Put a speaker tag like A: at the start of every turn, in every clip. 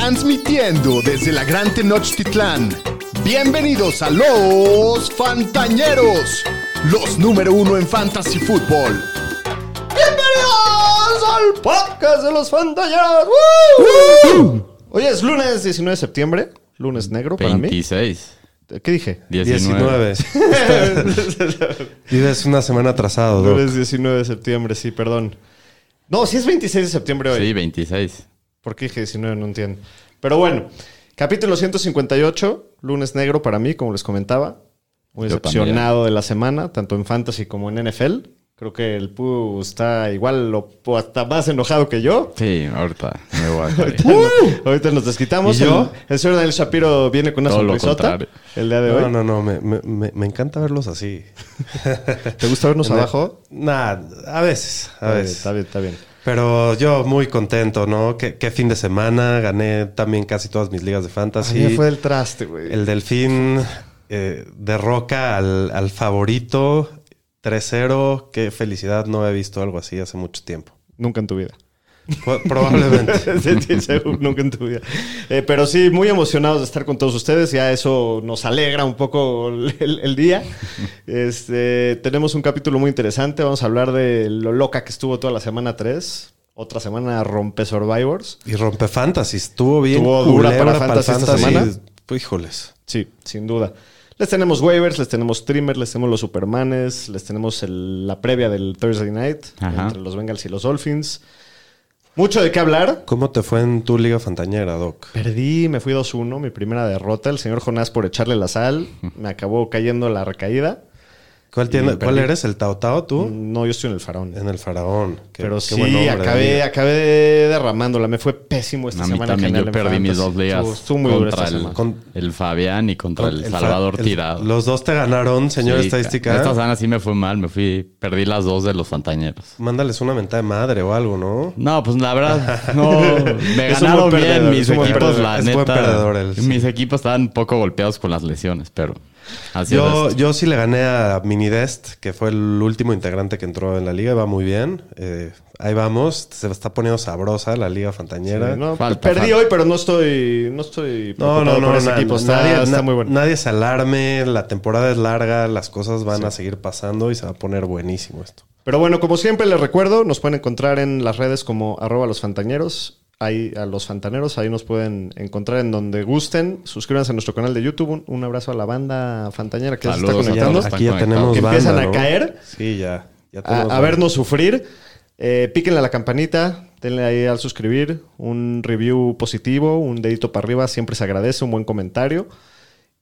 A: Transmitiendo desde la Gran Tenochtitlán. Bienvenidos a los Fantañeros, los número uno en Fantasy Football.
B: ¡Bienvenidos al podcast de los Fantañeros! ¡Woo! Hoy es lunes 19 de septiembre, lunes negro para mí.
C: 26.
B: ¿Qué dije?
C: 19.
D: 19. Vives una semana atrasado.
B: Lunes 19 de septiembre, sí, perdón. No, sí es 26 de septiembre hoy.
C: Sí, 26.
B: ¿Por qué dije 19? No entiendo. Pero bueno, capítulo 158, lunes negro para mí, como les comentaba. Muy
C: Yo
B: decepcionado de la semana, tanto en Fantasy como en NFL. Creo que el Pu está igual o hasta más enojado que yo.
C: Sí, ahorita me voy a caer.
B: Ahorita nos desquitamos.
D: ¿Y yo?
B: El, el señor Daniel Shapiro viene con una
C: Todo
B: sonrisota el día de hoy.
D: No, no, no. Me, me- encanta verlos así.
B: ¿Te gusta vernos abajo?
D: Nah, a veces. A veces.
B: Está bien, está bien.
D: Pero yo muy contento, ¿no? Qué, qué fin de semana. Gané también casi todas mis ligas de
B: A
D: fantasy.
B: mí me fue el traste, güey.
D: El Delfín eh, derroca al, al favorito 3-0. Qué felicidad. No he visto algo así hace mucho tiempo.
B: Nunca en tu vida.
D: Pro- probablemente.
B: Sí, sí, seguro, nunca en tu vida. Eh, pero sí, muy emocionados de estar con todos ustedes. Ya eso nos alegra un poco el, el día. Este, tenemos un capítulo muy interesante. Vamos a hablar de lo loca que estuvo toda la semana 3. Otra semana rompe Survivors.
D: Y rompe fantasy. Estuvo bien.
B: Estuvo dura para fantasy esta semana.
D: Pues, híjoles.
B: Sí, sin duda. Les tenemos waivers, les tenemos streamers, les tenemos los Supermanes, les tenemos el- la previa del Thursday Night
C: Ajá.
B: entre los Bengals y los Dolphins. Mucho de qué hablar.
D: ¿Cómo te fue en tu liga fantañera, Doc?
B: Perdí, me fui 2-1, mi primera derrota. El señor Jonás por echarle la sal. Me acabó cayendo la recaída.
D: ¿Cuál, tiene,
B: Y
D: ¿cuál
B: perdí.
D: eres? ¿El Tao Tao tú?
B: No, yo estoy en el faraón.
D: En el faraón. Qué-
B: Pero
D: qué
B: sí,
D: buen
B: acabé, acabé derramándola. Me fue pésimo esta
C: A mí
B: semana.
C: también yo perdí mis dos ligas
B: Estuvo, estuvo muy dura
C: contra
B: esta
C: el,
B: semana.
D: Con-
C: el Fabián y contra el,
D: El
C: Salvador
D: el-
C: Tirado.
D: Los dos te ganaron, señor
C: Sí,
D: estadística.
C: Esta semana sí me fue mal. Me fui, perdí las dos de los Fantañeros.
D: Mándales una mentada de madre o algo, ¿no?
C: No, pues la verdad, no. Me ganaron bien mis equipos, la neta.
D: perdedor
C: Mis equipos estaban un poco golpeados con las lesiones, pero así
D: Yo, yo sí le gané a Minidest, que fue el último integrante que entró en la liga. Va muy bien. Eh, ahí vamos. Se está poniendo sabrosa la liga fantañera.
B: Sí, no,
C: Falta,
B: perdí
C: falta.
B: hoy, pero no estoy, no estoy
D: No, no, no,
B: por ese
D: na-
B: equipo. Está,
D: nadie,
B: está muy bueno.
D: nadie se alarme, la temporada es larga, las cosas van a seguir pasando y se va a poner buenísimo esto.
B: Pero bueno, como siempre les recuerdo, nos pueden encontrar en las redes como arroba los fantañeros. Ahí a los fantaneros, ahí nos pueden encontrar en donde gusten. Suscríbanse a nuestro canal de YouTube. Un, un abrazo a la banda fantañera que se está conectando.
D: Aquí ya tenemos
B: Que
D: banda,
B: empiezan a
D: ¿no?
B: caer.
D: Sí, ya. ya
B: A,
D: tenemos
B: a vernos sufrir. Eh, píquenle a la campanita, denle ahí al suscribir, un review positivo, un dedito para arriba, siempre se agradece, un buen comentario.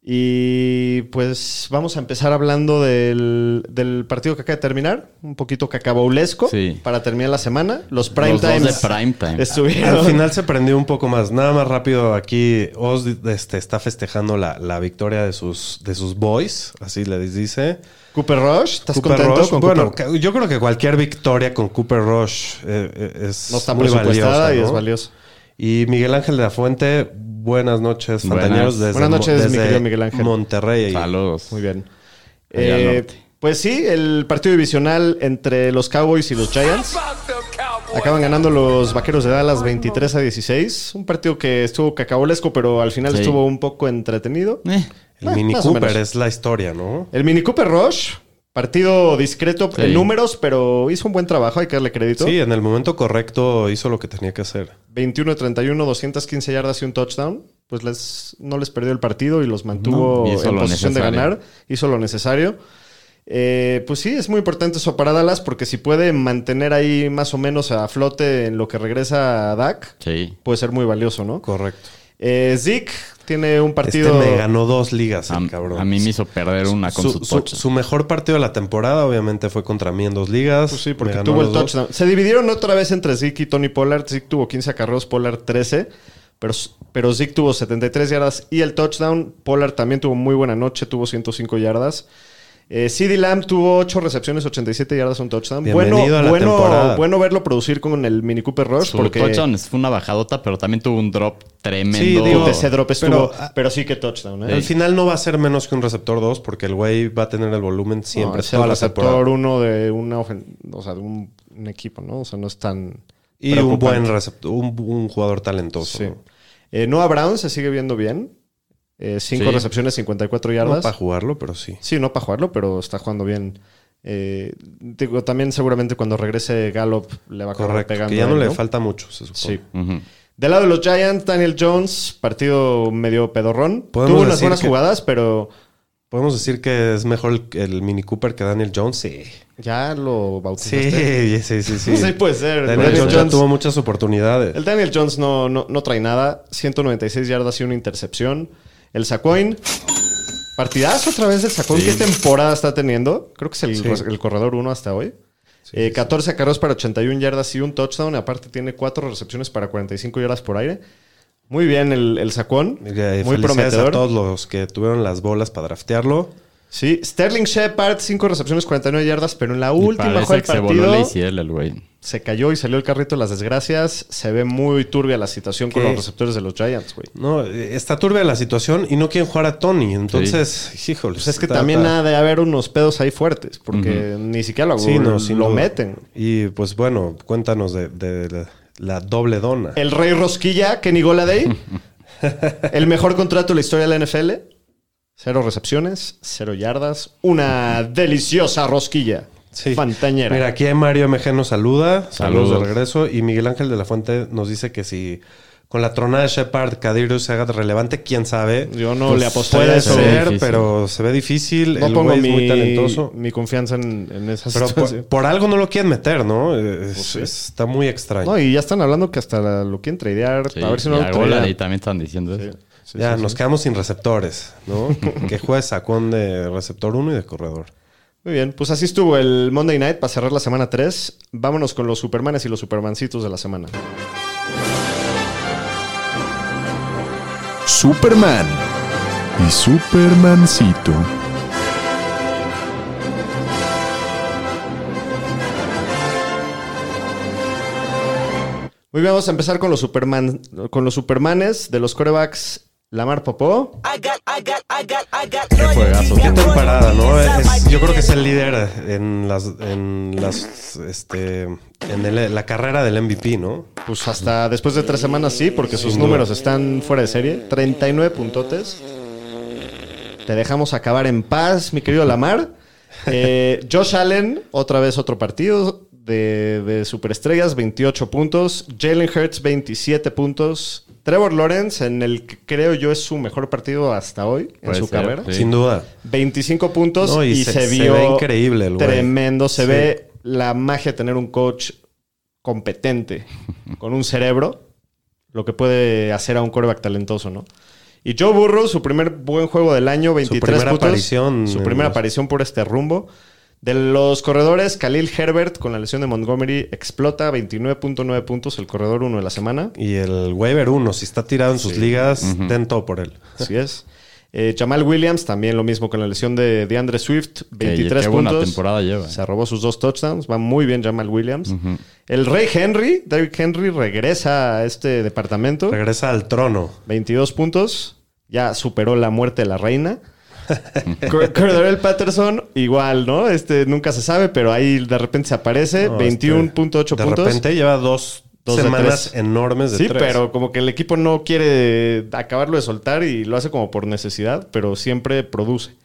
B: Y pues vamos a empezar hablando del, del partido que acaba de terminar, un poquito cacabaulesco
C: Sí.
B: para terminar la semana. Los prime
C: Los de
B: times
C: prime time.
B: estuvieron.
D: Al final se prendió un poco más. Nada más rápido aquí, Oz este, está festejando la, la victoria de sus, de sus boys, así les dice.
B: Cooper Rush, ¿estás
D: Cooper
B: contento
D: Rush,
B: con
D: bueno,
B: Cooper?
D: yo creo que cualquier victoria con Cooper Rush eh, eh, es
B: No está
D: muy valiosa,
B: y
D: ¿no?
B: es valioso.
D: Y Miguel Ángel de la Fuente, buenas noches,
C: Buenas.
D: fantañeros. Desde,
B: Buenas noches,
D: Mo-
B: mi
D: desde
B: querido Miguel Ángel.
D: Monterrey.
C: Saludos.
B: Muy bien. Eh, pues sí, el partido divisional entre los Cowboys y los Giants. Acaban ganando los Vaqueros de Dallas 23 a 16. Un partido que estuvo cacabolesco, pero al final
C: Sí.
B: estuvo un poco entretenido.
C: Eh,
D: El
B: Eh,
D: Mini
B: o
D: Cooper es la historia, ¿no?
B: El Mini Cooper Rush, partido discreto
C: Sí.
B: en números, pero hizo un buen trabajo, hay que darle crédito.
D: Sí, en el momento correcto hizo lo que tenía que hacer.
B: 21 de 31, 215 yardas y un touchdown. Pues les, no les perdió el partido y los mantuvo
C: No,
B: en posición de ganar. Hizo lo necesario. Eh, pues sí, es muy importante eso para Dallas porque si puede mantener ahí más o menos a flote en lo que regresa a Dak,
C: sí.
B: puede ser muy valioso, ¿no?
D: Correcto.
B: Eh, Zeke tiene un partido...
D: Este me ganó dos ligas, el
C: A,
D: cabrón.
C: a mí me hizo perder una con
D: su,
C: su,
D: su-
C: touch.
D: su mejor partido de la temporada, obviamente, fue contra mí en dos ligas.
B: Pues sí, porque
D: ganó
B: tuvo el
D: los dos.
B: touchdown. Se dividieron otra vez entre Zeke y Tony Pollard. Zeke tuvo 15 acarreos, Pollard 13. Pero, pero Zeke tuvo 73 yardas y el touchdown. Pollard también tuvo muy buena noche, tuvo 105 yardas. Eh, CD Lamb tuvo 8 recepciones, 87 yardas, un touchdown. Bueno,
D: Bienvenido a la
B: bueno,
D: temporada.
B: bueno verlo producir con el Mini Cooper Rush.
C: Su
B: porque
C: touchdown fue una bajadota, pero también tuvo un drop tremendo.
D: Sí, digo,
B: ese drop estuvo.
D: pero-
B: Pero, sí que touchdown. ¿eh?
D: Al final no va a ser menos que un receptor 2 porque el güey va a tener el volumen siempre,
B: No, es el receptor uno de, una ofen- o sea, de un, un equipo, ¿no? O sea, no es tan.
D: Y un buen receptor, un, un jugador talentoso.
B: Sí.
D: ¿no?
B: Eh, Noah Brown se sigue viendo bien. Eh, cinco
C: Sí.
B: recepciones, 54
D: No
B: yardas.
D: para jugarlo, pero sí.
B: Sí, no para jugarlo, pero está jugando bien. Eh, digo, también seguramente cuando regrese Gallup le va a
D: Correcto.
B: pegando.
D: Que ya no
B: él,
D: le falta mucho, se supone.
B: Sí.
C: Ujú.
B: Del lado de los Giants, Daniel Jones, partido medio pedorrón.
D: Podemos
B: Tuvo unas buenas
D: que-
B: jugadas, pero
D: ¿Podemos decir que es mejor el, el Mini Cooper que Daniel Jones? Sí.
B: ya lo
D: Sí,
B: bautizaste.
D: sí, sí, sí.
B: Sí, puede ser.
D: Daniel
B: Daniel
D: Jones ya
B: Jones-
D: tuvo muchas oportunidades.
B: El Daniel Jones no, no, no trae nada. 196 yardas y una intercepción. El Sacoin. Partidazo otra vez el Sacoin. ¿Qué temporada está teniendo? Creo que es el,
D: Sí.
B: el corredor 1 hasta hoy. Eh, 14 acarreos para 81 yardas y un touchdown. Aparte tiene 4 recepciones para 45 yardas por aire. Muy bien el, el Sacón.
D: Eh,
B: Muy prometedor.
D: a todos los que tuvieron las bolas para draftearlo.
B: Sí, Sterling Shepard, 5 recepciones, 49 yardas, pero en la última jugada
C: que
B: del
C: se
B: partido
C: el ACL el güey.
B: se cayó y salió el carrito de las desgracias. Se ve muy turbia la situación con los receptores de los Giants, güey.
D: No, eh, está turbia la situación y no quieren jugar a Tony. Entonces, híjole.
B: Pues es que también ha de haber unos pedos ahí fuertes, porque ni siquiera lo,
D: Sí, no,
B: lo meten.
D: Y pues bueno, cuéntanos de, de la, la doble dona.
B: El Rey Rosquilla, Kenny Goladay. el mejor contrato de la historia de la NFL. Cero recepciones, cero yardas. Una deliciosa rosquilla.
D: Sí.
B: Fantañera.
D: Mira, aquí Mario MG nos saluda. Saludos,
C: Saludos.
D: de regreso. Y Miguel Ángel de la Fuente nos dice que si con la tronada de Shepard, Cadirio se haga relevante, quién sabe.
B: Yo no
D: Pues
B: le apostaría
D: Puede
B: a eso.
D: ser, pero se ve difícil.
B: no
D: el
B: pongo mi,
D: es muy talentoso.
B: mi confianza en, en esa
D: Pero por, algo no lo quieren meter, ¿no? Es-
B: Pues sí.
D: Está muy extraño.
B: No, y ya están hablando que hasta lo quieren tradear.
C: Sí,
B: a ver si no
C: y
B: lo tradean.
C: Goladay también están diciendo eso.
B: Sí,
D: ya,
B: sí,
D: nos
B: sí.
D: quedamos sin receptores, ¿no? que juegue sacón de receptor 1 y de corredor.
B: Muy bien, pues así estuvo el Monday Night para cerrar la semana 3. Vámonos con los Supermanes y los Supermancitos de la semana.
A: Superman y Supermancito.
B: Muy bien, vamos a empezar con los Superman, con los Supermanes de los corebacks Lamar Popó.
C: Qué juegazo.
D: Qué temporada, ¿no? Es- yo creo que es el líder en las, en las, este, en el- la carrera del MVP, ¿no?
B: Pues hasta después de tres semanas sí, porque sus números están fuera de serie. 39 puntotes. Te dejamos acabar en paz, mi querido Lamar. Eh, Josh Allen, otra vez otro partido de, de superestrellas, 28 puntos. Jalen Hurts, 27 puntos. Trevor Lawrence, en el que creo yo es su mejor partido hasta hoy en su
C: ser,
B: carrera.
C: sí.
D: Sin duda.
B: 25 puntos
D: No, y
B: y,
D: se-
B: se,
D: se
B: vio
D: ve increíble el
B: tremendo. Se
D: Sí.
B: ve la magia de tener un coach competente, con un cerebro, lo que puede hacer a un coreback talentoso, ¿no? Y Joe Burrow, su primer buen juego del año, 23
D: primera
B: puntos.
D: aparición
B: Su primera
D: los-
B: aparición por este rumbo. De los corredores, Khalil Herbert con la lesión de Montgomery explota 29.9 puntos, el corredor 1 de la semana.
D: Y el waiver 1, si está tirado en sus ligas, den todo por él.
B: Así es. Eh, Jamal Williams, también lo mismo con la lesión de DeAndre Swift,
C: Que-
B: 23
C: qué buena
B: puntos.
C: temporada lleva.
B: Se robó sus dos touchdowns. Va muy bien Jamal Williams. El Rey Henry, David Henry, regresa a este departamento.
D: Regresa al trono.
B: 22 puntos. Ya superó la muerte de la reina. Cor- Cordarrelle Patterson, igual, ¿no? Este nunca se sabe, pero ahí de repente se aparece.
D: No,
B: 21.8
D: este,
B: puntos.
D: De repente lleva dos,
B: Dos
D: semanas enormes de
B: Sí,
D: tres.
B: pero como que el equipo no quiere acabarlo de soltar y lo hace como por necesidad, pero siempre produce.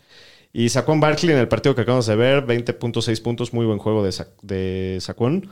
B: Y Saquon Barkley en el partido que acabamos de ver, 20.6 puntos, muy buen juego de, Sa- de Saquon.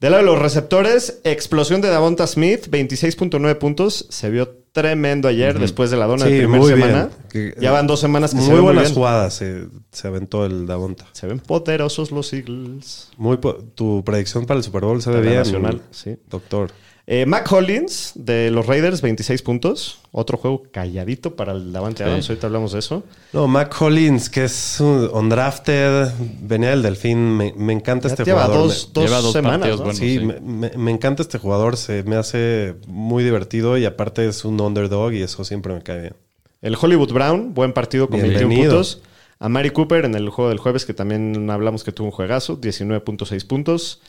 B: Del lado de los receptores, explosión de Davonta Smith, 26.9 puntos. Se vio tremendo ayer después de la dona de primera
D: muy
B: semana.
D: bien. Que-
B: Ya van dos semanas que
D: muy
B: se ven muy
D: buenas
B: bien.
D: jugadas se, se aventó el Davonta.
B: Se ven poderosos los Eagles.
D: Muy po- tu predicción para el Super Bowl se ve bien.
B: nacional, sí.
D: Doctor.
B: Eh, Mac Hollins de los Raiders, 26 puntos. Otro juego calladito para el Davante
C: Sí.
B: Adams. Ahorita hablamos de eso.
D: No, Mac Collins, que es un undrafted, venía del Delfín. Me, me encanta
B: Ya
D: este
B: lleva
D: jugador.
B: dos,
D: Me-
B: dos
C: Lleva dos
B: semanas.
C: partidos
B: ¿no?
C: buenos.
D: sí,
C: sí.
D: Me, me- me encanta este jugador. Se me hace muy divertido y aparte es un underdog y eso siempre me cae bien.
B: El Hollywood Brown, buen partido con 21
D: Bienvenido.
B: puntos. A Mari Cooper en el juego del jueves, que también hablamos que tuvo un juegazo, 19.6 puntos.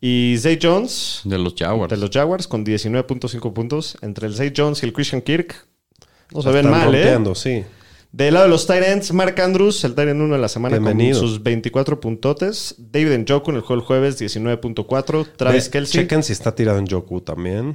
B: Y Zay Jones
C: De los Jaguars.
B: de los Jaguars con 19.5 puntos. Entre el Zay Jones y el Christian Kirk. No se
D: La
B: ven
D: están
B: mal, ¿eh?
D: sí.
B: Del lado de los Tyrants, Mark Andrews, el Tyrant 1 de la semana
D: Bienvenido.
B: con sus 24 puntotes. David Njoku en el juego del jueves, 19.4. Travis
D: Ve,
B: Kelsey.
D: Chequen si está tirado en Joku también.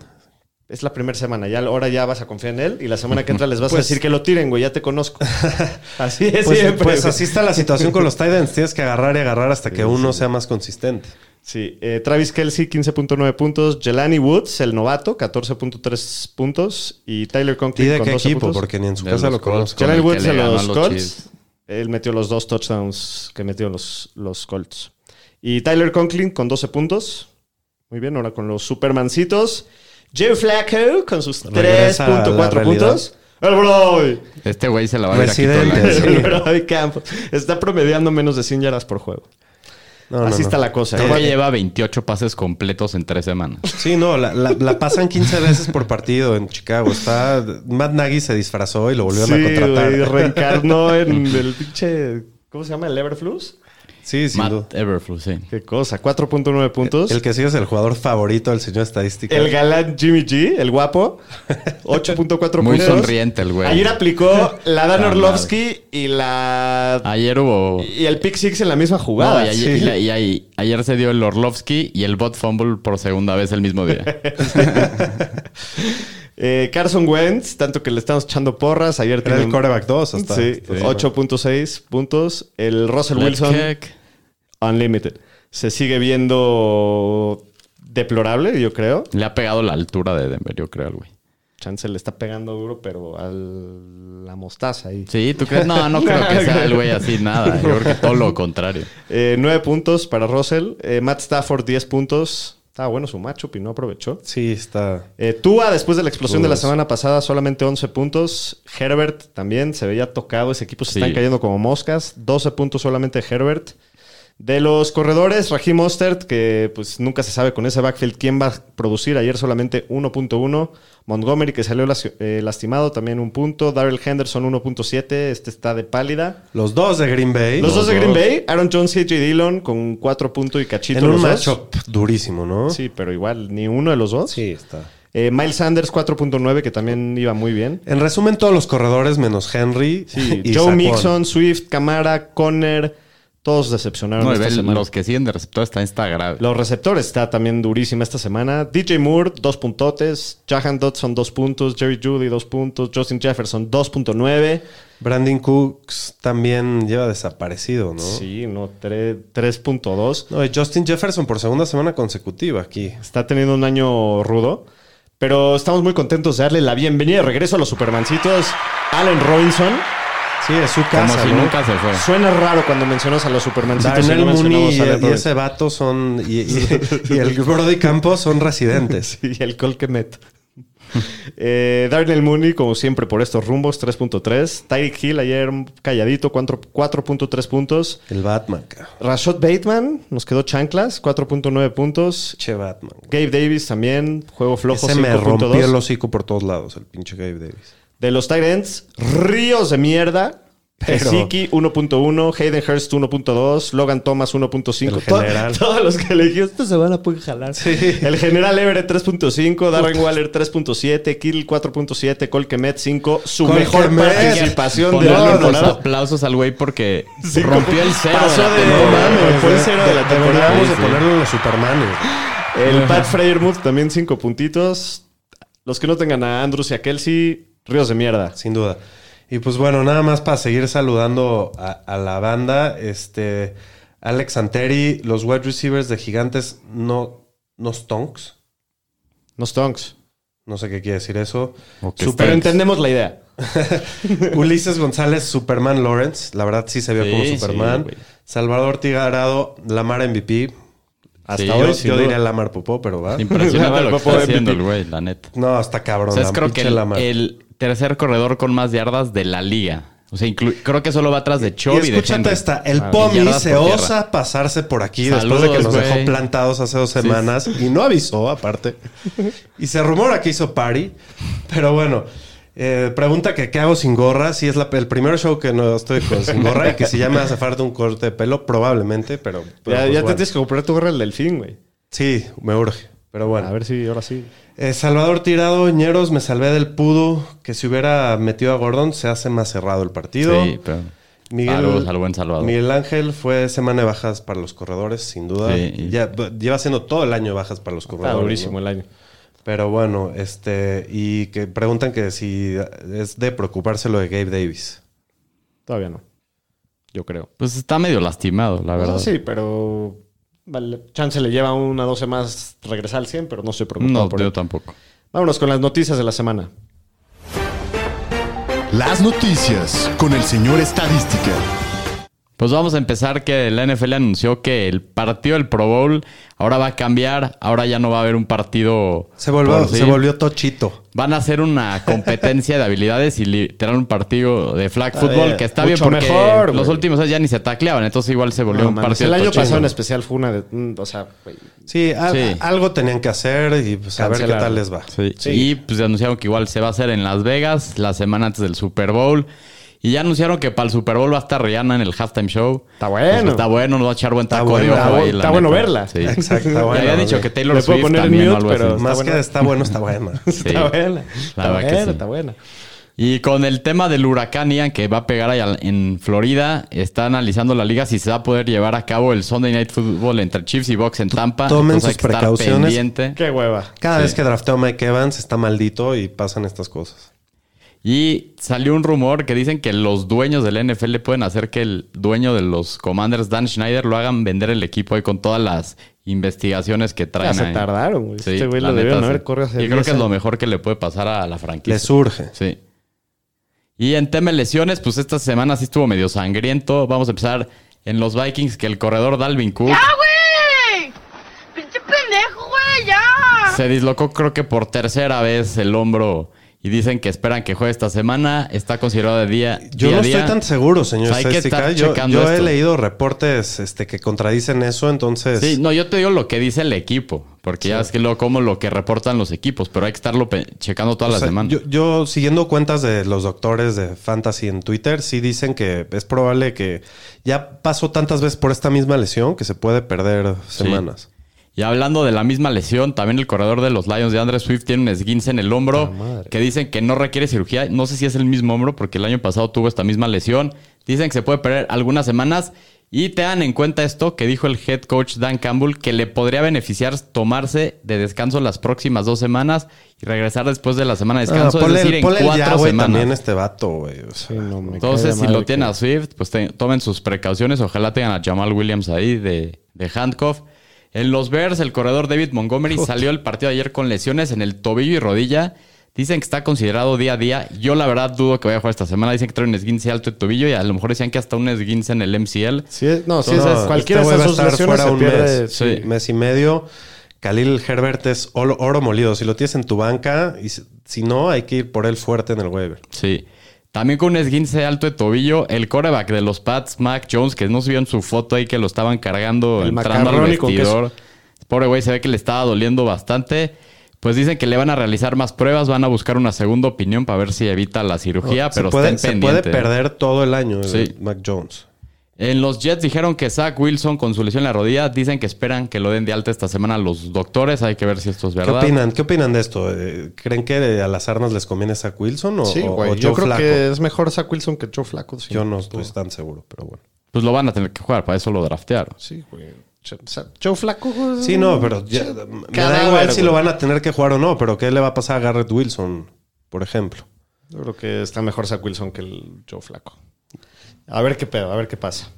B: Es la primera semana, ya ahora ya vas a confiar en él y la semana que entra les vas a
D: Pues-
B: decir que lo tiren, güey, ya te conozco. así es
D: Pues,
B: siempre.
D: pues así está la situación con los Titans. Tienes que agarrar y agarrar hasta que uno sea más consistente.
B: Sí, eh, Travis Kelsey, 15.9 puntos. Jelani Woods, el novato, 14.3 puntos. Y Tyler
D: ¿Y
B: Conklin
D: de
B: con
D: qué
B: 12
D: equipo?
B: puntos.
D: Porque ni en su
C: De
D: casa
C: los
D: lo conozco.
B: Jelani Woods de los Colts. Él metió los dos touchdowns que metió los, los Colts. Y Tyler Conklin con 12 puntos. Muy bien, ahora con los Supermancitos. Joe Flacco con sus
D: Regresa a la
B: 3.4
D: realidad.
B: puntos. El Brody.
C: Este güey se la va a ir todo el
D: Residente,
C: año.
D: sí.
B: El Brody Campos. Está promediando menos de 100 yardas por juego.
D: No,
B: Así
D: no.
B: está la cosa.
C: Este
B: ¿eh?
C: lleva 28 pases completos en tres semanas.
D: Sí, no, la, la- la pasan 15 veces por partido en Chicago. Está, Matt Nagy se disfrazó y lo volvieron a
B: Sí,
D: contratar.
B: güey, reencarnó en el pinche... ¿Cómo se llama? ¿El Everflux?
D: Sí, duda.
C: Matt Everflux, sí.
B: Qué cosa. 4.9 puntos.
D: El que sigue es el jugador favorito del señor estadística.
B: El galán Jimmy G, el guapo, 8.4
C: Muy
B: puntos.
C: sonriente el güey.
B: Ayer aplicó la Dan Orlovsky y la
C: Ayer hubo...
B: y el pick six en la misma jugada.
C: No, y ayer,
B: Sí.
C: y la- y ahí- ayer se dio el Orlovsky y el bot fumble por segunda vez el mismo día.
B: Eh, Carson Wentz, tanto que le estamos echando porras. Ayer
D: Era
B: tenía
D: el coreback 2 hasta.
B: Sí, 8.6 puntos. El Russell
C: Let's
B: Wilson. Unlimited. Se sigue viendo deplorable, yo creo.
C: Le ha pegado la altura de Denver, yo creo, al güey.
B: Chance le está pegando duro, pero a la mostaza ahí.
C: Sí, ¿tú crees? No, no creo que sea el güey así, nada. Yo creo que todo lo contrario.
B: Eh, 9 puntos para Russell. Eh, Matt Stafford, 10 puntos. Estaba bueno su matchup y no aprovechó.
D: Sí, está.
B: Eh, Tua, después de la explosión de la semana pasada, solamente 11 puntos. Herbert también se veía tocado. Ese equipo se
C: Sí.
B: están cayendo como moscas. 12 puntos solamente Herbert. De los corredores, Raheem Mostert, que pues nunca se sabe con ese backfield quién va a producir. Ayer solamente 1.1. Montgomery, que salió eh, lastimado, también un punto. Darrell Henderson, 1.7. Este está de pálida.
D: Los dos de Green Bay.
B: Los dos de Green. Bay, Aaron Jones y AJ Dillon con 4 puntos y cachito.
D: En un matchup durísimo, ¿no?
B: Sí, pero igual, ni uno de los dos.
D: Sí, está.
B: Eh, Miles Sanders 4.9, que también iba muy bien.
D: En resumen, todos los corredores menos Henry.
B: Sí,
D: y
B: Joe
D: Saquon.
B: Mixon, Swift, Camara, Conner, todos decepcionaron
C: No,
B: esta semana.
C: los que siguen de receptores también está grave.
B: Los receptores está también durísima esta semana. DJ Moore, dos puntotes. Jahan Dodson, dos puntos. Jerry Judy, dos puntos. Justin Jefferson, 2.9.
D: Brandon Cooks también lleva desaparecido, ¿no?
B: Sí, no, tre- 3.2.
D: No, y Justin Jefferson por segunda semana consecutiva aquí.
B: Está teniendo un año rudo. Pero estamos muy contentos de darle la bienvenida de regreso a los Supermancitos. Allen Robinson.
D: Sí, es su
C: Como
D: casa,
C: si
D: ¿no?
C: nunca se fue.
B: Suena raro cuando mencionas a los Supermancitos. y
D: Darnell
B: no
D: Mooney y,
B: a
D: ese vato son... Y, y- y el Brody Campos son residentes.
B: Y el col que met. eh, Darnell Mooney, como siempre, por estos rumbos, 3.3. Tyreek Hill ayer calladito, 4 4.3 puntos.
D: El Batman.
B: Rashad Bateman nos quedó chanclas, 4.9 puntos.
D: Che Batman.
B: Gabe Davis también, juego flojo,
D: Ese me rompió el
B: 5.2.
D: hocico por todos lados, el pinche Gabe Davis.
B: De los Tyrants, ríos de mierda. Gesicki 1.1, Hayden Hurst 1.2, Logan Thomas 1.5.
D: El
B: To-
D: general.
B: Todos los que elegí esta semana pueden jalar. El general Everett 3.5, Darren Waller 3.7, Kittle 4.7, Cole Kemet 5. Su mejor
D: Kmet.
B: participación de la temporada.
C: aplausos al güey porque
B: Cinco
C: rompió el cero.
B: Pasó
C: de
B: de- no mames, fue el cero de la temporada.
D: Deberíamos
C: Sí,
D: de
C: sí.
D: ponerlo en los Supermanes.
B: El Pat Freyermuth también 5 puntitos. Los que no tengan a Andrews y a Kelsey, ríos de mierda.
D: Sin duda. Y pues bueno, nada más para seguir saludando a, a la banda. Este. Alex Anteri, los wide receivers de gigantes no, no stonks.
B: No stonks.
D: No sé qué quiere decir eso.
C: O que
B: Pero entendemos la idea.
D: Ulises González, Superman Lawrence. La verdad sí se vio
C: Sí,
D: como Superman. Salvador Tigarado, Lamar MVP.
B: Hasta
C: Sí,
B: hoy,
D: yo yo diría Lamar Popó, pero va.
C: Impresionante lo que
B: Popo
C: está
B: MVP.
C: haciendo el güey, la neta.
D: No, está cabrón.
C: O sea, es
D: la
C: creo que
D: pinche
C: el,
D: Lamar.
C: el tercer corredor con más yardas de la liga. O sea, creo que solo va atrás de
D: Y
C: Chubb y,
D: escúchate esta, el
C: Ah,
D: Pomi se osa pasarse por aquí después de que nos dejó plantados hace dos semanas y no avisó aparte. y se rumora que hizo party, pero bueno. eh, pregunta que qué hago sin gorra, si es la- el primer show que no estoy con sin gorra y que si ya me hace falta un corte de pelo, probablemente, pero... pero
B: Ya,
D: pues
B: ya te tienes que comprar tu gorra del delfín, güey.
D: Sí, me urge, pero bueno.
B: A ver si ahora sí.
D: Eh, Salvador Tirado, Ñeros, me salvé del pudo, que si hubiera metido a Gordon se hace más cerrado el partido.
C: Sí, pero...
D: Miguel,
C: Saludos al buen Salvador.
D: Miguel Ángel fue semana de bajas para los corredores, sin duda.
C: Sí.
D: Ya, lleva siendo todo el año bajas para los
B: Está
D: corredores.
B: durísimo
D: ¿no?
B: el año.
D: Pero bueno, este, y que preguntan que si es de preocuparse lo de Gabe Davis.
B: Todavía no. Yo creo.
C: Pues está medio lastimado, la verdad.
B: Ah, sí, pero. Vale, chance le lleva una doce más regresar al 100, pero no estoy preocupado
C: No,
B: por
C: yo
B: él.
C: tampoco.
B: Vámonos con las noticias de la semana.
A: Las noticias con el señor Estadística.
C: Pues vamos a empezar que la NFL anunció que el partido del Pro Bowl ahora va a cambiar. Ahora ya no va a haber un partido.
D: Se volvió,
C: por sí.
D: se volvió tochito.
C: Van a hacer una competencia de habilidades y literal un partido de flag
B: Está
C: football que está bien porque
B: mejor,
C: los
B: güey.
C: últimos años ya ni se tacleaban. Entonces igual se volvió
B: No,
C: un
B: mames,
C: partido
B: el año pasado en especial fue una de. O sea,
D: Sí, al-
C: Sí.
D: algo tenían que hacer y pues, a ver qué tal les va.
C: Sí.
B: Sí.
C: Y pues anunciaron que igual se va a hacer en Las Vegas la semana antes del Super Bowl. Y ya anunciaron que para el Super Bowl va a estar Rihanna en el halftime show.
B: Está bueno.
C: Pues está bueno, nos va a echar buen taco
D: bueno,
C: de ojo
D: está
C: ahí,
B: bueno verla.
C: Sí.
D: Exacto, está bueno.
C: había dicho que Taylor Swift
B: poner en
C: también o
B: mute,
C: algo
B: pero-
C: así.
D: Más que está bueno, está buena.
B: Está buena. Está buena, está buena.
C: Y con el tema del huracán Ian que va a pegar ahí al- en Florida, está analizando la liga si se va a poder llevar a cabo el Sunday Night Football entre Chiefs y Bucks en Tampa.
D: Tomen
C: Entonces
D: sus precauciones.
C: pendiente.
B: Qué hueva.
D: Cada
C: Sí.
D: vez que drafteo a Mike Evans está maldito y pasan estas cosas.
C: Y salió un rumor que dicen que los dueños del NFL pueden hacer que el dueño de los Commanders, Dan Schneider, lo hagan vender el equipo ahí con todas las investigaciones que
B: Ya
C: traen
B: se
C: ahí.
B: tardaron, güey.
C: Sí,
B: este güey
C: la
B: lo
C: neta,
B: debieron
C: sí.
B: haber corrido hace
C: Y creo
B: 10
C: que es lo mejor que le puede pasar a la franquicia.
D: Le surge.
C: Sí. Y en tema de lesiones, pues esta semana sí estuvo medio sangriento. Vamos a empezar en los Vikings, que el corredor Dalvin Cook
E: ¡Ya, güey! ¡Pinche pendejo, güey! ¡Ya!
C: se dislocó creo que por tercera vez el hombro y dicen que esperan que juegue esta semana. Está considerado de día,
D: Yo
C: día
D: no
C: día.
D: estoy tan seguro, señor
C: O sea, hay que estar
D: Yo, yo he leído reportes este, que contradicen eso, entonces...
C: Sí, no, yo te digo lo que dice el equipo, porque ya es que lo como lo que reportan los equipos, pero hay que estarlo checando toda
D: O
C: la
D: sea,
C: semana.
D: Yo, yo, siguiendo cuentas de los doctores de fantasy en Twitter, sí dicen que es probable que ya pasó tantas veces por esta misma lesión que se puede perder semanas.
C: Y hablando de la misma lesión, también el corredor de los Lions de Andre Swift tiene un esguince en el hombro que dicen que no requiere cirugía. No sé si es el mismo hombro porque el año pasado tuvo esta misma lesión. Dicen que se puede perder algunas semanas. Y tengan en cuenta esto que dijo el head coach Dan Campbell, que le podría beneficiar tomarse de descanso las próximas dos semanas y regresar después de la semana de descanso,
D: Ah, ponle
C: es decir, en
D: ya,
C: cuatro semanas.
D: también este vato, güey. o sea.
B: Sí, no, me cae
C: Entonces, si lo
B: que-
C: a Swift, pues te- tomen sus precauciones. Ojalá tengan a Jamal Williams ahí de, de handcuff. En los Bears, el corredor David Montgomery salió el partido de ayer con lesiones en el tobillo y rodilla. Dicen que está considerado día a día. Yo, la verdad, dudo que vaya a jugar esta semana. Dicen que trae un esguince alto de tobillo y a lo mejor decían que hasta un esguince en el MCL.
B: Sí, no, sí,
D: No,
B: cualquiera de esas
D: estar
B: lesiones
D: fuera un mes,
B: sí.
D: mes y medio. Khalil Herbert es oro, oro molido. Si lo tienes en tu banca, y si, si no, hay que ir por él fuerte en el waiver.
C: Sí. También con un esguince alto de tobillo, el coreback de los Pats, Mac Jones, que no subieron su foto ahí que lo estaban cargando
B: El
C: entrando al vestidor. Pobre güey, se ve que le estaba doliendo bastante. Pues dicen que le van a realizar más pruebas, van a buscar una segunda opinión para ver si evita la cirugía, pero
D: se, puede,
C: estén
D: se puede
C: pendientes.
D: perder todo el año el. Mac Jones.
C: En los Jets dijeron que Zach Wilson con su lesión en la rodilla, dicen que esperan que lo den de alta esta semana los doctores. Hay que ver si esto es
D: ¿Qué
C: verdad.
D: opinan? ¿Qué opinan de esto? Eh, ¿Creen que a las armas les conviene Zach Wilson o,
B: Sí,
D: o-
B: güey.
D: o
B: Yo creo que es mejor Zach Wilson que Joe Flaco. sí.
D: Yo no estoy tan seguro, pero bueno.
C: Pues lo van a tener que jugar, para eso lo draftearon.
B: Sí, güey. Joe Flaco. güey,
D: Sí, no, pero ya- me da igual si lo van a tener que jugar o no, pero ¿qué le va a pasar a Garrett Wilson, por ejemplo?
B: Yo creo que está mejor Zach Wilson que el Joe Flaco. A ver qué pedo, a ver qué pasa.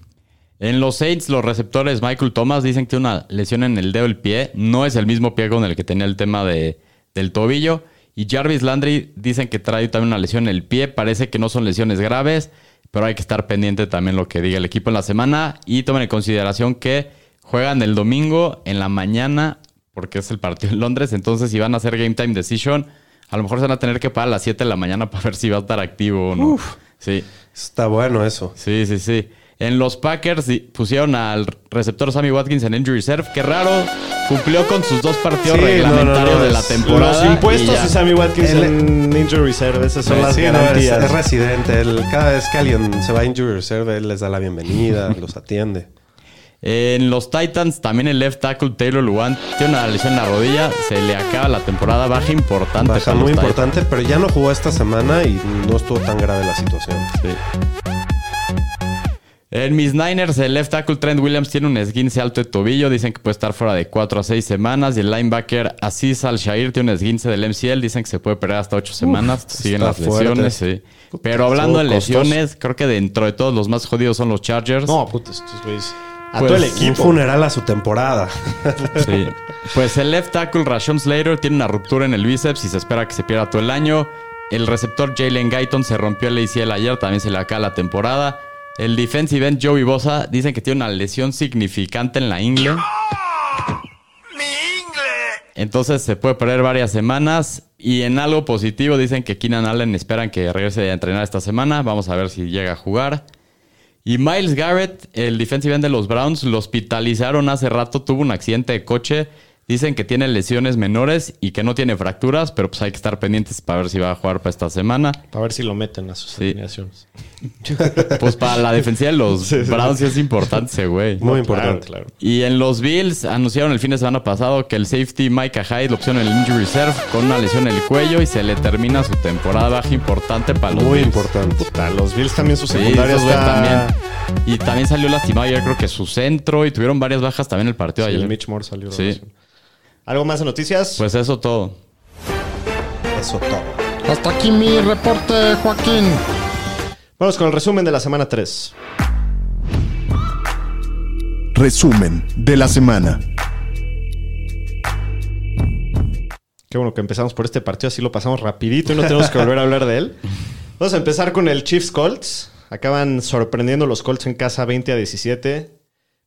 C: En los Saints, los receptores Michael Thomas dicen que tiene una lesión en el dedo del pie. No es el mismo pie con el que tenía el tema de, del tobillo. Y Jarvis Landry dicen que trae también una lesión en el pie. Parece que no son lesiones graves, pero hay que estar pendiente también lo que diga el equipo en la semana. Y tomen en consideración que juegan el domingo en la mañana, porque es el partido en Londres. Entonces, si van a hacer Game Time Decision, a lo mejor se van a tener que parar a las 7 de la mañana para ver si va a estar activo o no. Sí.
D: Está bueno eso.
C: Sí, sí, sí. En los Packers pusieron al receptor Sammy Watkins en injury reserve. Qué raro. Cumplió con sus dos partidos
D: Sí, no,
C: reglamentarios
D: no, no,
C: de la temporada.
B: Los impuestos
C: y
B: Sammy Watkins
D: Él-
B: en Injury Reserve. Esas son las
D: Sí, no, es,
B: garantías.
D: es residente. Él- cada vez que alguien se va a injury reserve, él les da la bienvenida, los atiende.
C: En los Titans, también el left tackle Taylor Luan tiene una lesión en la rodilla. Se le acaba la temporada baja importante.
D: Baja muy importante, pero ya no jugó esta semana y no estuvo tan grave la situación.
C: Sí. En mis Niners, el left tackle Trent Williams tiene un esguince alto de tobillo. Dicen que puede estar fuera de 4 a 6 semanas. Y el linebacker Aziz Al-Shair tiene un esguince del MCL. Dicen que se puede perder hasta 8 semanas. Siguen las lesiones, sí. Pero hablando de
B: costoso.
C: lesiones, creo que dentro de todos los más jodidos son los Chargers.
B: No, puta, estos güeyes. A
C: Pues,
B: todo el
D: Un
B: equipo.
D: funeral a su temporada.
C: Sí. Pues el left tackle Rashon Slater tiene una ruptura en el bíceps y se espera que se pierda todo el año. El receptor Jalen Guyton se rompió el ACL ayer, también se le acaba la temporada. El defensive end Joey Bosa dicen que tiene una lesión significante en la ingle. Entonces se puede perder varias semanas. Y en algo positivo dicen que Keenan Allen esperan que regrese a entrenar esta semana. Vamos a ver si llega a jugar. Y Miles Garrett, el defensive end de los Browns, lo hospitalizaron hace rato, tuvo un accidente de coche. Dicen que tiene lesiones menores y que no tiene fracturas, pero pues hay que estar pendientes para ver si va a jugar para esta semana.
B: Para ver si lo meten a sus
C: Sí.
B: alineaciones.
C: Pues para la defensiva de los Browns sí es importante ese güey.
D: Muy importante.
B: claro.
C: Y en los Bills anunciaron el fin de semana pasado que el safety Micah Hyde lo opción en el injury reserve con una lesión en el cuello y se le termina su temporada baja importante para los
D: Muy
C: Bills.
D: importante.
B: Puta, los Bills también su secundaria está...
C: también. Y también salió lastimado ayer, creo que su centro, y tuvieron varias bajas también el partido de
B: el
C: ayer.
B: Mitch Moore salió.
C: Sí.
B: ¿Algo más de noticias?
C: Pues eso todo.
D: Eso todo.
A: Hasta aquí mi reporte, Joaquín.
B: Vamos con el resumen de la semana 3.
A: Resumen de la semana.
B: Qué bueno que empezamos por este partido, así lo pasamos rapidito y no tenemos que volver a hablar de él. Vamos a empezar con el Chiefs Colts. Acaban sorprendiendo los Colts en casa 20 a 17.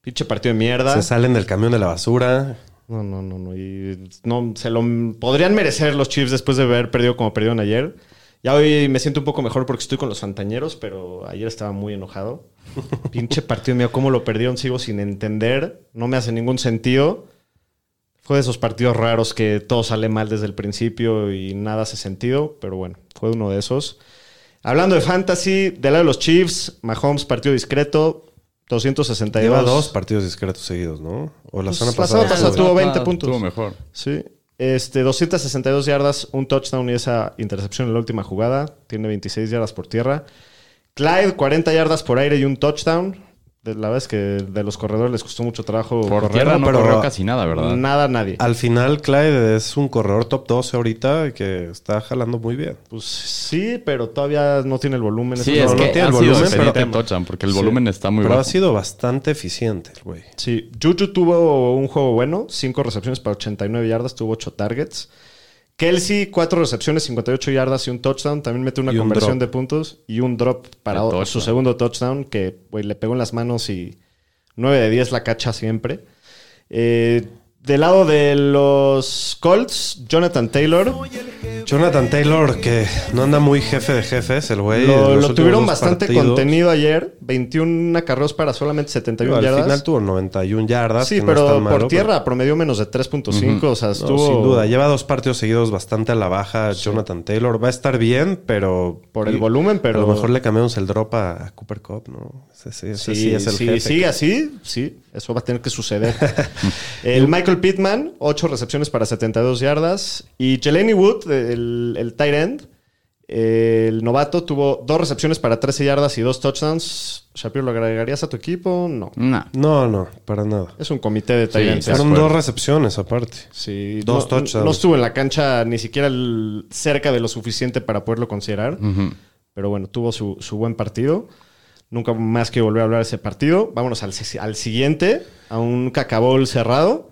B: Pinche partido de mierda.
D: Se salen del camión de la basura.
B: No, no, no, no. Y no se lo podrían merecer los Chiefs después de haber perdido como perdieron ayer. Ya hoy me siento un poco mejor porque estoy con los fantañeros, pero ayer estaba muy enojado. Pinche partido mío, cómo lo perdieron, sigo sin entender. No me hace ningún sentido. Fue de esos partidos raros que todo sale mal desde el principio y nada hace sentido, pero bueno, fue uno de esos. Hablando de fantasy, del lado de los Chiefs, Mahomes partido discreto, 262.
D: Lleva dos partidos discretos seguidos, ¿no? O la
B: Pues,
D: semana
B: la
D: pasada.
B: semana pasada
D: estuvo-
B: tuvo 20
C: Ah,
B: puntos.
C: Estuvo mejor.
B: Sí. Este, 262 yardas, un touchdown y esa intercepción en la última jugada. Tiene 26 yardas por tierra. Clyde, 40 yardas por aire y un touchdown. De- La verdad es que de los corredores les costó mucho trabajo
C: Por
B: correr.
C: tierra no
D: pero-
C: corrió casi nada, ¿verdad?
B: Nada, nadie.
D: Al final, Clyde es un corredor top 12 ahorita que está jalando muy bien.
B: Pues sí, pero todavía no tiene el volumen.
C: Sí, es
B: no-
C: que
D: tiene
C: ha
D: el volumen, pero-
C: de touchdown, porque el
B: Sí.
C: volumen está muy
D: Pero ha sido bastante eficiente el güey.
B: Sí, Juju tuvo un juego bueno, 5 recepciones para 89 yardas, tuvo 8 targets. Kelsey, 4 recepciones, 58 yardas y un touchdown. También mete una
D: un
B: conversión de puntos y un drop para
C: El
B: o-
C: touchdown.
B: su segundo touchdown, que güey, le pegó en las manos y 9 de 10 la cacha siempre. Eh, del lado de los Colts, Jonathan Taylor.
D: Jonathan Taylor, que no anda muy jefe de jefes, el güey.
B: Lo, tuvieron bastante
D: partidos.
B: contenido ayer. 21 acarreos para solamente 71
D: Al
B: yardas.
D: final tuvo 91 yardas.
B: sí,
D: no
B: pero por
D: malo,
B: tierra promedió menos de 3.5. O sea,
D: No,
B: estuvo.
D: sin duda, lleva dos partidos seguidos bastante a la baja Jonathan Taylor. Va a estar bien, pero...
B: Por el volumen, pero-
D: A lo mejor le cambiamos el drop a, Cooper Cup, ¿no? Ese, ese- ese
B: Sí,
D: sí es el
B: sí,
D: jefe.
B: sigue así, sí, eso va a tener que suceder. el Michael Pittman, 8 recepciones para 72 yardas. Y Jelani Wood, el, el tight end, el novato, tuvo dos recepciones para 13 yardas y dos touchdowns. Shapiro, ¿lo agregarías a tu equipo? No.
C: Nah.
D: No, no, para nada.
B: Es un comité de tight ends.
C: sí,
D: Fueron dos recepciones aparte.
B: Sí,
D: Dos
B: no,
D: touchdowns.
B: No estuvo en la cancha ni siquiera el- cerca de lo suficiente para poderlo considerar. Pero bueno, tuvo su, su buen partido. Nunca más que volver a hablar de ese partido. Vámonos al, si- al siguiente, a un cacabol cerrado.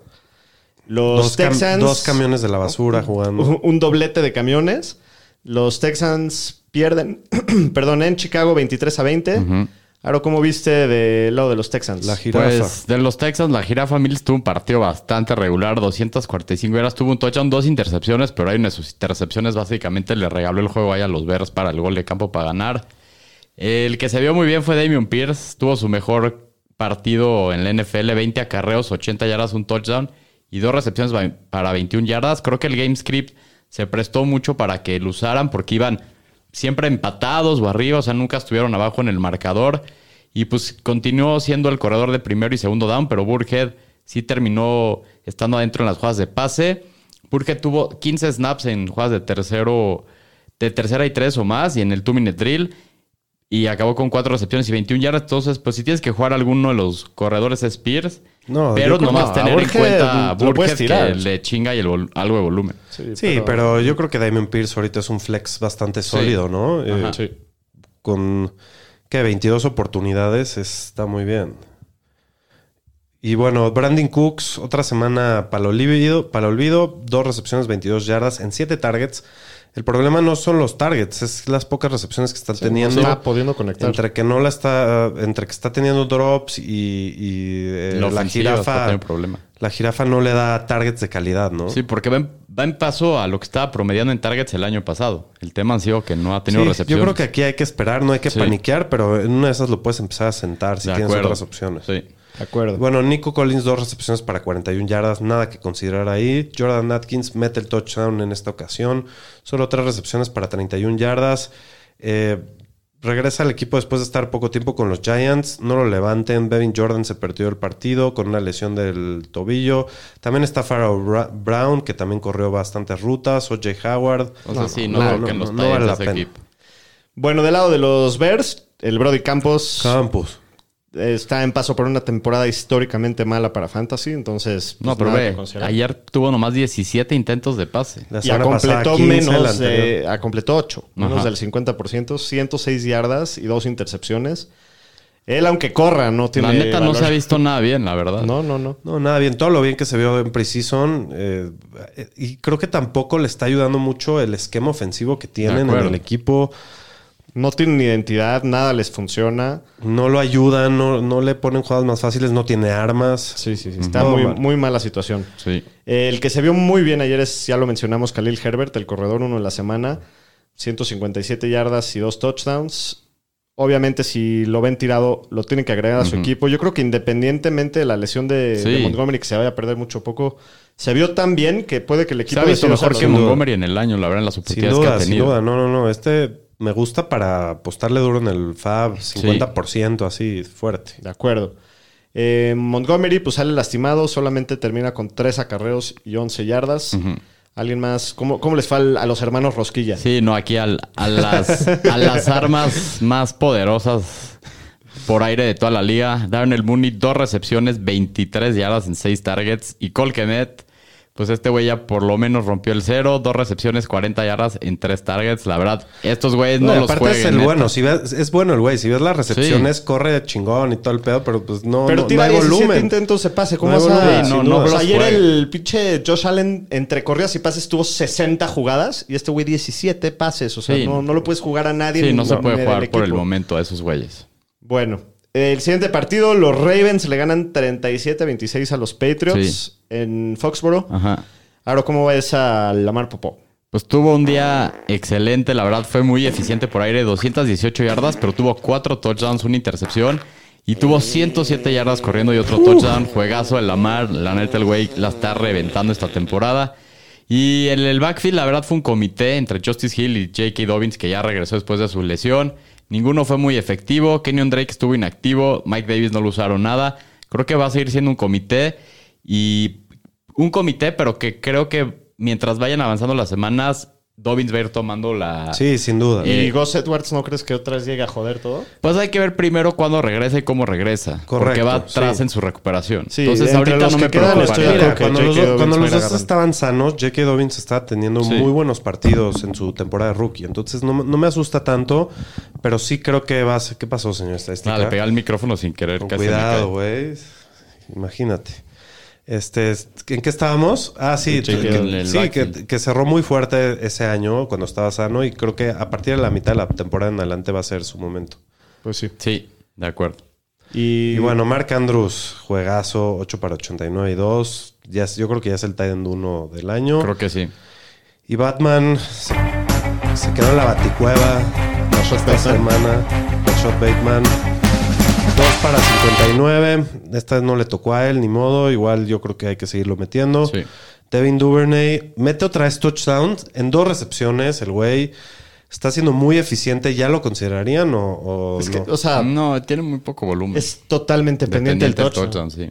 B: Los
D: Dos, cam-
B: Texans.
D: dos camiones de la basura jugando.
B: Un, un doblete de camiones. Los Texans pierden, perdón, en Chicago 23 a 20. Ahora, ¿cómo viste del lado de los Texans?
D: La jirafa.
C: Pues de los Texans, la jirafa Mills tuvo un partido bastante regular, 245 yardas, tuvo un touchdown, dos intercepciones, pero hay una de sus intercepciones básicamente le regaló el juego ahí a los Bears para el gol de campo para ganar. El que se vio muy bien fue Damian Pierce, tuvo su mejor partido en la NFL, 20 acarreos, 80 yardas, un touchdown y dos recepciones para 21 yardas. Creo que el game script se prestó mucho para que lo usaran porque iban siempre empatados o arriba, o sea, nunca estuvieron abajo en el marcador. Y pues continuó siendo el corredor de primero y segundo down, pero Burhead sí terminó estando adentro en las jugadas de pase. Burhead tuvo 15 snaps en jugadas de tercero, de tercera y tres o más, y en el two-minute drill. Y acabó con cuatro recepciones y 21 yardas. Entonces, pues si tienes que jugar alguno de los corredores es Spears,
D: No,
C: pero nomás
B: no,
C: tener en cuenta a Burkhead
B: tirar.
C: que le chinga y el algo de volumen.
D: Sí, pero... yo creo que Damien Pierce ahorita es un flex bastante sólido, ¿no? Eh,
C: Ajá.
B: Sí.
D: con que 22 oportunidades está muy bien. Y bueno, Brandon Cooks, otra semana para el olvido, para el olvido, dos recepciones, 22 yardas en 7 targets. El problema no son los targets, es las pocas recepciones que está teniendo.
B: está pudiendo conectar.
D: Entre que no la está, entre que está teniendo drops y, y, eh,
C: La
D: jirafa,
C: problema.
D: la jirafa no le da targets de calidad, ¿no?
C: Sí, porque va en, va en paso a lo que estaba promediando en targets el año pasado. El tema ha sido que no ha tenido
D: Sí,
C: recepciones.
D: yo creo que aquí hay que esperar, no hay que
C: Sí.
D: paniquear, pero en una de esas lo puedes empezar a sentar si
C: De
D: tienes
C: acuerdo.
D: otras opciones.
C: Sí.
B: De acuerdo.
D: Bueno, Nico Collins, dos recepciones para 41 yardas, nada que considerar ahí. Jordan Atkins mete el touchdown en esta ocasión, solo tres recepciones para 31 yardas. Eh, regresa al equipo después de estar poco tiempo con los Giants, no lo levanten. Bevin Jordan se perdió el partido con una lesión del tobillo. También está Pharaoh Bra- Brown, que también corrió bastantes rutas. O.J. Howard.
C: O sea, sí, no,
D: vale la pena.
C: equipo.
B: Bueno, del lado de los Bears, el Brody Campos
D: Campos.
B: Está en paso por una temporada históricamente mala para Fantasy, entonces...
C: No,
B: pues,
C: pero
B: nada que
C: ve, ayer tuvo nomás 17 intentos de pase.
B: Y completó
D: 15, la
B: menos a completó 8, menos
C: Ajá.
B: del 50%, 106 yardas y dos intercepciones. Él, aunque corra, no tiene
C: La neta no se ha visto nada bien, la verdad.
B: No, no, no.
D: No, nada bien. Todo lo bien que se vio en Precision. eh, y creo que tampoco le está ayudando mucho el esquema ofensivo que tienen en el equipo.
B: No tienen identidad, nada les funciona.
D: No lo ayudan, no, no le ponen jugadas más fáciles, no tiene armas.
B: Sí, sí, sí. Está
D: Todo
B: muy,
D: mal.
B: muy mala situación.
C: Sí.
B: El que se vio muy bien ayer es, ya lo mencionamos, Khalil Herbert, el corredor uno en la semana. 157 yardas y dos touchdowns. Obviamente, si lo ven tirado, lo tienen que agregar a su equipo. Yo creo que independientemente de la lesión de,
C: Sí.
B: de Montgomery, que se vaya a perder mucho poco, se vio tan bien que puede que el equipo
C: Se ha visto
B: decida
C: mejor que. Montgomery en el año, la verdad, en las
D: Sin
C: oportunidades que ha
D: sin
C: tenido.
D: duda. No, no, no. Este me gusta para apostarle duro en el FAB, 50% así, fuerte.
B: De acuerdo. Eh, Montgomery, pues sale lastimado, solamente termina con 3 acarreos y 11 yardas. ¿Alguien más? ¿Cómo, cómo les fue a los hermanos Rosquilla?
C: Sí, no, aquí al- a, las, a las armas más poderosas por aire de toda la liga. Darnell Mooney, dos recepciones, 23 yardas en 6 targets. Y Cole Kmet, pues este güey ya por lo menos rompió el cero. Dos recepciones, 40 yardas en 3 targets. La verdad, estos güeyes no,
D: No,
C: los
D: aparte
C: jueguen.
D: es el
C: neta.
D: bueno. Si ves, es bueno el güey. Si ves las recepciones, corre chingón y todo el pedo, pero pues no,
B: Pero
D: no,
B: tira
D: no hay
B: 17
D: volumen.
B: intentos de pase. ¿Cómo
D: No
B: vas a...?
D: volumen,
C: Sí, no, no.
B: O sea, ayer
C: juegue.
B: el pinche Josh Allen entre corridas y pases tuvo 60 jugadas y este güey 17 pases. O sea,
C: Sí.
B: no, no lo puedes jugar a nadie.
C: Sí,
B: ni-
C: no se puede jugar por el
B: equipo.
C: momento a esos güeyes.
B: Bueno, el siguiente partido, los Ravens le ganan 37-26 a los Patriots
C: Sí.
B: en Foxborough.
C: Ajá.
B: Ahora, ¿cómo ves a Lamar Popó?
C: Pues tuvo un día excelente, la verdad fue muy eficiente por aire, 218 yardas, pero tuvo cuatro touchdowns, una intercepción y tuvo 107 yardas corriendo y otro touchdown. Juegazo de Lamar, la neta el güey la está reventando esta temporada. Y en el backfield, la verdad fue un comité entre Justice Hill y J.K. Dobbins que ya regresó después de su lesión. Ninguno fue muy efectivo. Kenyon Drake estuvo inactivo. Mike Davis no lo usaron nada. Creo que va a seguir siendo un comité. Y un comité, pero que creo que mientras vayan avanzando las semanas, Dobbins va a ir tomando la.
D: Sí, sin duda.
C: Eh,
B: ¿Y Gus Edwards no crees que otra vez llegue a joder todo?
C: Pues hay que ver primero cuándo regresa y cómo regresa. porque
D: Correcto,
C: va atrás
D: sí.
C: en su recuperación.
B: Sí,
C: Entonces
B: entre
C: ahorita
B: los
C: no
B: que
C: me
B: quedan, estoy de
C: preocuparía.
B: acuerdo
D: Mira,
B: que
D: cuando los, cuando dos
B: agarrando.
D: estaban sanos, J.K. Dobbins estaba teniendo
B: Sí.
D: muy buenos partidos en su temporada de rookie. Entonces no, no me asusta tanto, pero sí creo que va a ser... ¿Qué pasó, señor estadística?
C: Ah, le pegué al micrófono sin querer.
D: Con
C: casi
D: cuidado, güey. Imagínate. Este, ¿En qué estábamos? Ah, sí,
B: Sí,
D: que, sí, que, que cerró muy fuerte ese año cuando estaba sano y creo que a partir de la mitad de la temporada en adelante va a ser su momento.
B: Pues sí.
C: Sí, de acuerdo.
B: Y,
D: Y bueno, Mark Andrews, juegazo, 8 para 89 y 2. Ya, yo creo que ya es el end 1 del año.
C: Creo que sí.
D: Y Batman se, se quedó en la baticueva esta semana. Shot Bateman. 2 para 59. Esta vez no le tocó a él, ni modo. Igual yo creo que hay que seguirlo metiendo.
C: Sí.
D: Devin Duvernay mete otra vez touchdown en dos recepciones. El güey está siendo muy eficiente. ¿Ya lo considerarían o, o
B: es que,
D: no?
B: o sea,
C: no, tiene muy poco volumen.
B: es totalmente pendiente del
C: Dependiente
B: touchdown.
C: sí.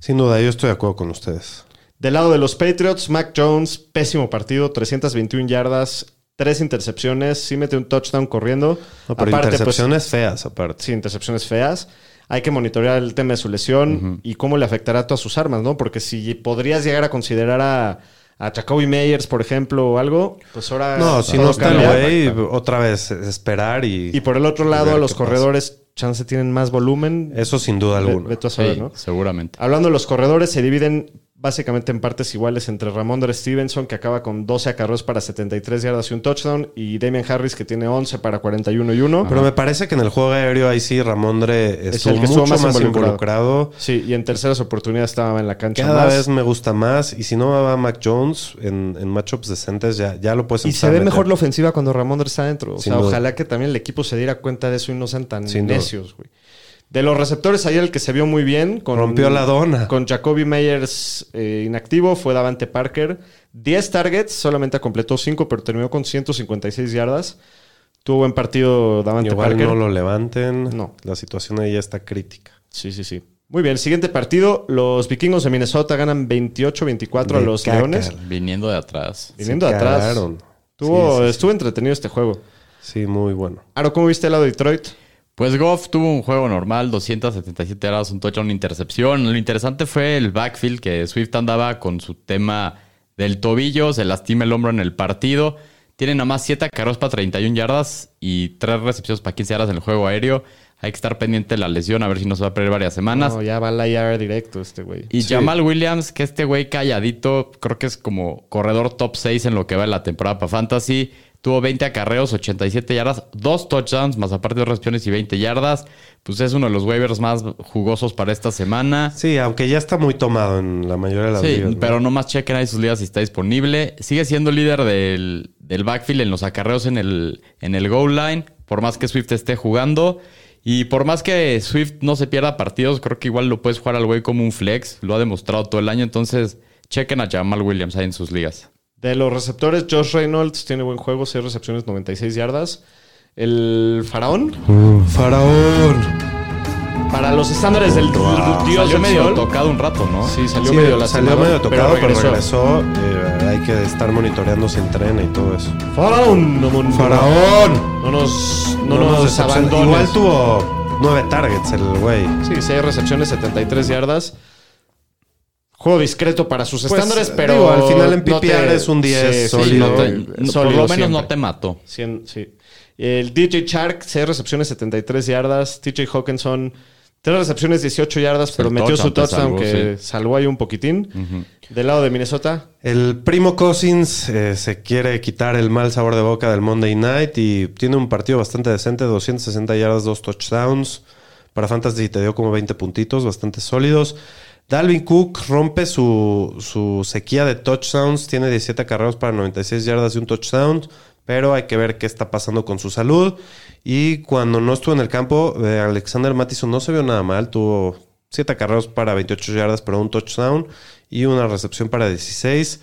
D: Sin duda, yo estoy de acuerdo con ustedes.
B: Del lado de los Patriots, Mac Jones, pésimo partido, 321 yardas, tres intercepciones, sí mete un touchdown corriendo.
D: No, pero
B: Aparte, pues,
D: intercepciones feas, aparte.
B: sí, intercepciones feas. Hay que monitorear el tema de su lesión y cómo le afectará a todas sus armas, ¿no? Porque si podrías llegar a considerar a, a Jacoby Meyers, por ejemplo, o algo, pues ahora...
D: No, si no está el güey, otra vez esperar y...
B: Y por el otro lado, a los
D: pasa.
B: corredores, chance tienen más volumen.
D: Eso sin duda
B: Ve-
D: alguna.
B: Vete a saber,
C: Sí,
B: ¿no?
C: seguramente.
B: Hablando de los corredores, se dividen básicamente en partes iguales entre Ramondre Stevenson, que acaba con 12 acarreos para 73 yardas y un touchdown, y Damian Harris, que tiene 11 para 41 y 1.
D: Pero me parece que en el juego aéreo ahí sí Ramondre estuvo
B: el que estuvo
D: mucho
B: más
D: más,
B: involucrado.
D: involucrado.
B: Sí, y en terceras oportunidades estaba en la cancha
D: Cada
B: más.
D: vez me gusta más. Y si no va Mac Jones en, en matchups decentes, ya, ya lo puedes
B: Y se ve mejor la ofensiva cuando Ramondre está adentro. O
D: Sin
B: sea,
D: duda.
B: ojalá que también el equipo se diera cuenta de eso y no sean tan
D: Sin
B: necios, güey. De los receptores, ahí el que se vio muy bien. Con,
D: Rompió la dona.
B: Con Jacoby Meyers eh, inactivo fue Davante Parker. 10 targets, solamente completó 5, pero terminó con 156 yardas. Tuvo buen partido Davante
D: Igual
B: Parker.
D: no lo levanten.
B: No.
D: La situación ahí ya está crítica.
B: Sí, sí, sí. Muy bien, el siguiente partido, los vikingos de Minnesota ganan 28-24 a los
D: caca.
B: Leones.
C: Viniendo de atrás.
B: Viniendo
D: Se
B: de atrás.
D: cagaron.
B: Estuvo,
D: Sí, sí, sí.
B: estuvo entretenido este juego.
D: Sí, muy bueno.
B: Aro, ¿cómo viste el lado de Detroit?
C: Pues Goff tuvo un juego normal, 277 yardas, un touchdown, una intercepción. Lo interesante fue el backfield que Swift andaba con su tema del tobillo, se lastima el hombro en el partido. Tiene nada más 7 carros para 31 yardas y 3 recepciones para 15 yardas en el juego aéreo. Hay que estar pendiente de la lesión, a ver si no se va a perder varias semanas.
B: No, ya va al IR directo este güey.
C: Y
D: Sí.
C: Jamal Williams, que este güey calladito, creo que es como corredor top 6 en lo que va de la temporada para Fantasy. Tuvo 20 acarreos, 87 yardas, dos touchdowns, más aparte de recepciones y 20 yardas. Pues es uno de los waivers más jugosos para esta semana.
D: Sí, aunque ya está muy tomado en la mayoría de las
C: Sí,
D: ligas. ¿no?
C: pero nomás chequen ahí sus ligas si está disponible. Sigue siendo líder del, del backfield en los acarreos en el, en el goal line, por más que Swift esté jugando. Y por más que Swift no se pierda partidos, creo que igual lo puedes jugar al güey como un flex. Lo ha demostrado todo el año. Entonces, chequen a Jamal Williams ahí en sus ligas.
B: De los receptores, Josh Reynolds tiene buen juego, 6 recepciones, 96 yardas. El faraón,
D: Faraón.
B: para los estándares del dios
C: Salió
B: del
C: medio
B: sol,
C: tocado un rato, ¿no?
B: Sí, salió
D: Sí,
B: medio
D: salió medio tocado, pero regresó.
B: regresó.
D: Eh, hay que estar monitoreando si entrena y todo eso.
B: Faraón, no, no,
D: ¡Faraón!
B: no nos, no
D: No
B: nos
D: nos
B: abandones.
D: Igual tuvo nueve targets el güey.
B: Sí, 6 recepciones, 73 yardas. Juego discreto para sus
D: Pues,
B: estándares, pero.
D: digo, al final en
B: no
D: PPR es un 10
B: sí, sí,
D: sólido.
C: no te-
B: no,
C: no-
B: sólido
C: por lo menos
B: siempre.
C: no te mató.
B: Sí. El DJ Shark, 6 recepciones, 73 yardas. TJ Hawkinson, 3 recepciones, 18 yardas, pero
C: el
B: metió su
C: touchdown
B: que
C: sí.
B: salvó ahí un poquitín. Del lado de Minnesota,
D: El primo Cousins eh, se quiere quitar el mal sabor de boca del Monday Night y tiene un partido bastante decente, 260 yardas, dos touchdowns. Para Fantasy te dio como 20 puntitos, bastante sólidos. Dalvin Cook rompe su, su sequía de touchdowns, tiene 17 carreras para 96 yardas y un touchdown, pero hay que ver qué está pasando con su salud. Y cuando no estuvo en el campo, eh, Alexander Mattison no se vio nada mal, tuvo 7 carreras para 28 yardas, pero un touchdown y una recepción para 16.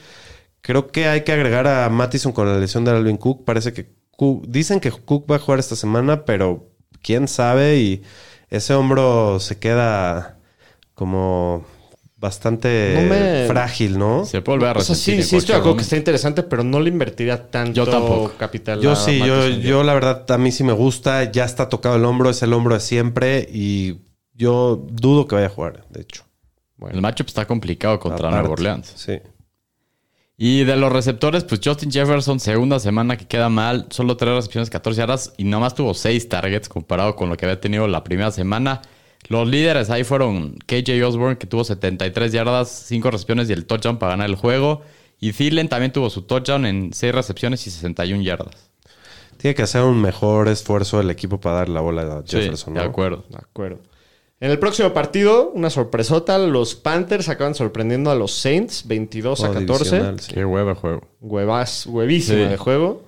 D: Creo que hay que agregar a Mattison con la lesión de Alvin Cook. Parece que Cook- dicen que Cook va a jugar esta semana, pero quién sabe. Y ese hombro se queda como bastante
B: No me-
D: frágil, ¿no?
C: Se puede volver a
B: o sea,
C: resentir
B: sí, sí estoy de acuerdo que está interesante, pero no le invertiría tanto
C: Yo tampoco.
B: capital.
D: Yo
B: a
D: sí, yo, yo la verdad a mí sí me gusta. Ya está tocado el hombro, es el hombro de siempre. Y yo dudo que vaya a jugar, de hecho.
C: El matchup está complicado contra. Nueva Orleans.
D: Sí.
C: Y de los receptores, pues Justin Jefferson, segunda semana que queda mal, solo tres recepciones, 14 yardas y nomás tuvo seis targets comparado con lo que había tenido la primera semana. Los líderes ahí fueron KJ Osborne, que tuvo 73 yardas, 5 recepciones y el touchdown para ganar el juego. Y Thielen también tuvo su touchdown en 6 recepciones y 61 yardas.
D: Tiene que hacer un mejor esfuerzo el equipo para dar la bola a Jefferson.
C: sí, de
D: ¿no?
C: acuerdo.
B: De acuerdo. En el próximo partido, una sorpresota. Los Panthers acaban sorprendiendo a los Saints 22 a
D: Oh,
B: 14.
D: divisional, sí.
C: Qué hueva juego.
B: Huevas, huevísima
C: Sí.
B: de juego.